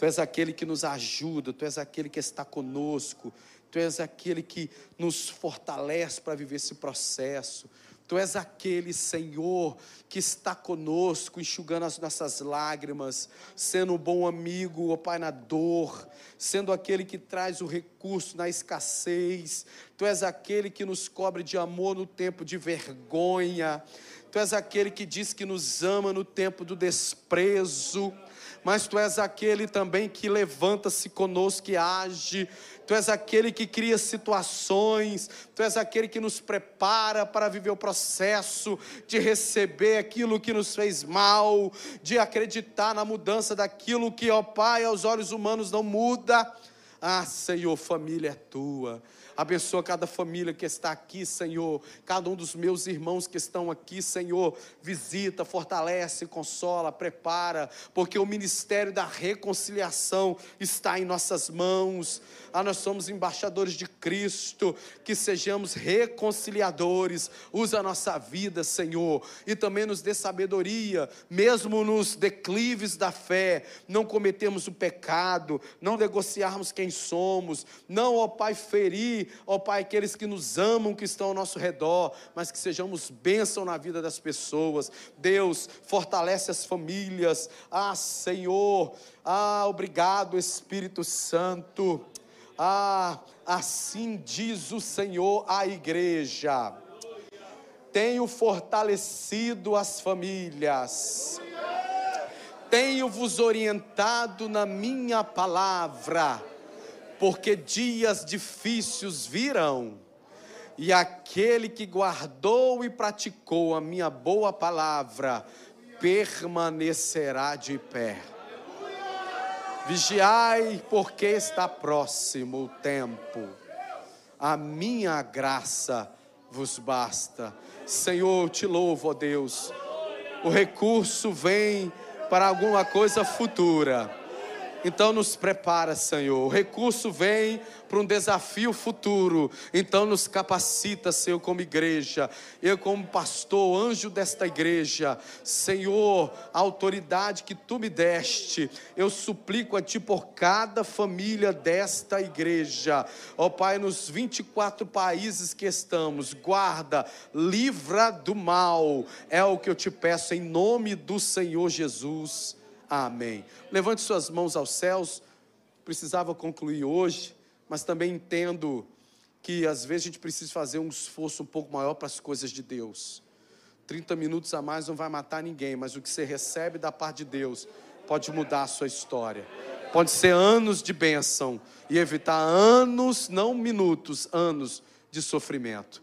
Tu és aquele que nos ajuda, tu és aquele que está conosco, tu és aquele que nos fortalece para viver esse processo, Tu és aquele, Senhor, que está conosco, enxugando as nossas lágrimas, sendo um bom amigo, ó Pai, na dor, sendo aquele que traz o recurso na escassez. Tu és aquele que nos cobre de amor no tempo de vergonha. Tu és aquele que diz que nos ama no tempo do desprezo mas tu és aquele também que levanta-se conosco e age. Tu és aquele que cria situações, tu és aquele que nos prepara para viver o processo de receber aquilo que nos fez mal, de acreditar na mudança daquilo que, ó Pai, aos olhos humanos não muda. Ah, Senhor, família é tua. Abençoa cada família que está aqui, Senhor. Cada um dos meus irmãos que estão aqui, Senhor. Visita, fortalece, consola, prepara, porque o ministério da reconciliação está em nossas mãos. Ah, nós somos embaixadores de Cristo, que sejamos reconciliadores. Usa a nossa vida, Senhor, e também nos dê sabedoria, mesmo nos declives da fé, não cometemos o pecado, não negociarmos quem somos, não, ó Pai, ferir ó Pai, aqueles que nos amam, que estão ao nosso redor, mas que sejamos bênção na vida das pessoas. Deus, fortalece as famílias. Ah, Senhor, ah, obrigado, Espírito Santo. Ah, assim diz o Senhor à igreja. Tenho fortalecido as famílias. Tenho vos orientado na minha palavra porque dias difíceis virão, e aquele que guardou e praticou a minha boa palavra permanecerá de pé. Vigiai, porque está próximo o tempo. A minha graça vos basta. Senhor, te louvo, ó Deus. O recurso vem para alguma coisa futura então nos prepara, Senhor. O recurso vem para um desafio futuro. Então nos capacita, Senhor, como igreja. Eu, como pastor, anjo desta igreja. Senhor, a autoridade que tu me deste, eu suplico a ti por cada família desta igreja. Ó oh, Pai, nos 24 países que estamos, guarda, livra do mal. É o que eu te peço em nome do Senhor Jesus. Amém. Levante suas mãos aos céus. Precisava concluir hoje, mas também entendo que às vezes a gente precisa fazer um esforço um pouco maior para as coisas de Deus. 30 minutos a mais não vai matar ninguém, mas o que você recebe da parte de Deus pode mudar a sua história. Pode ser anos de bênção e evitar anos, não minutos, anos de sofrimento.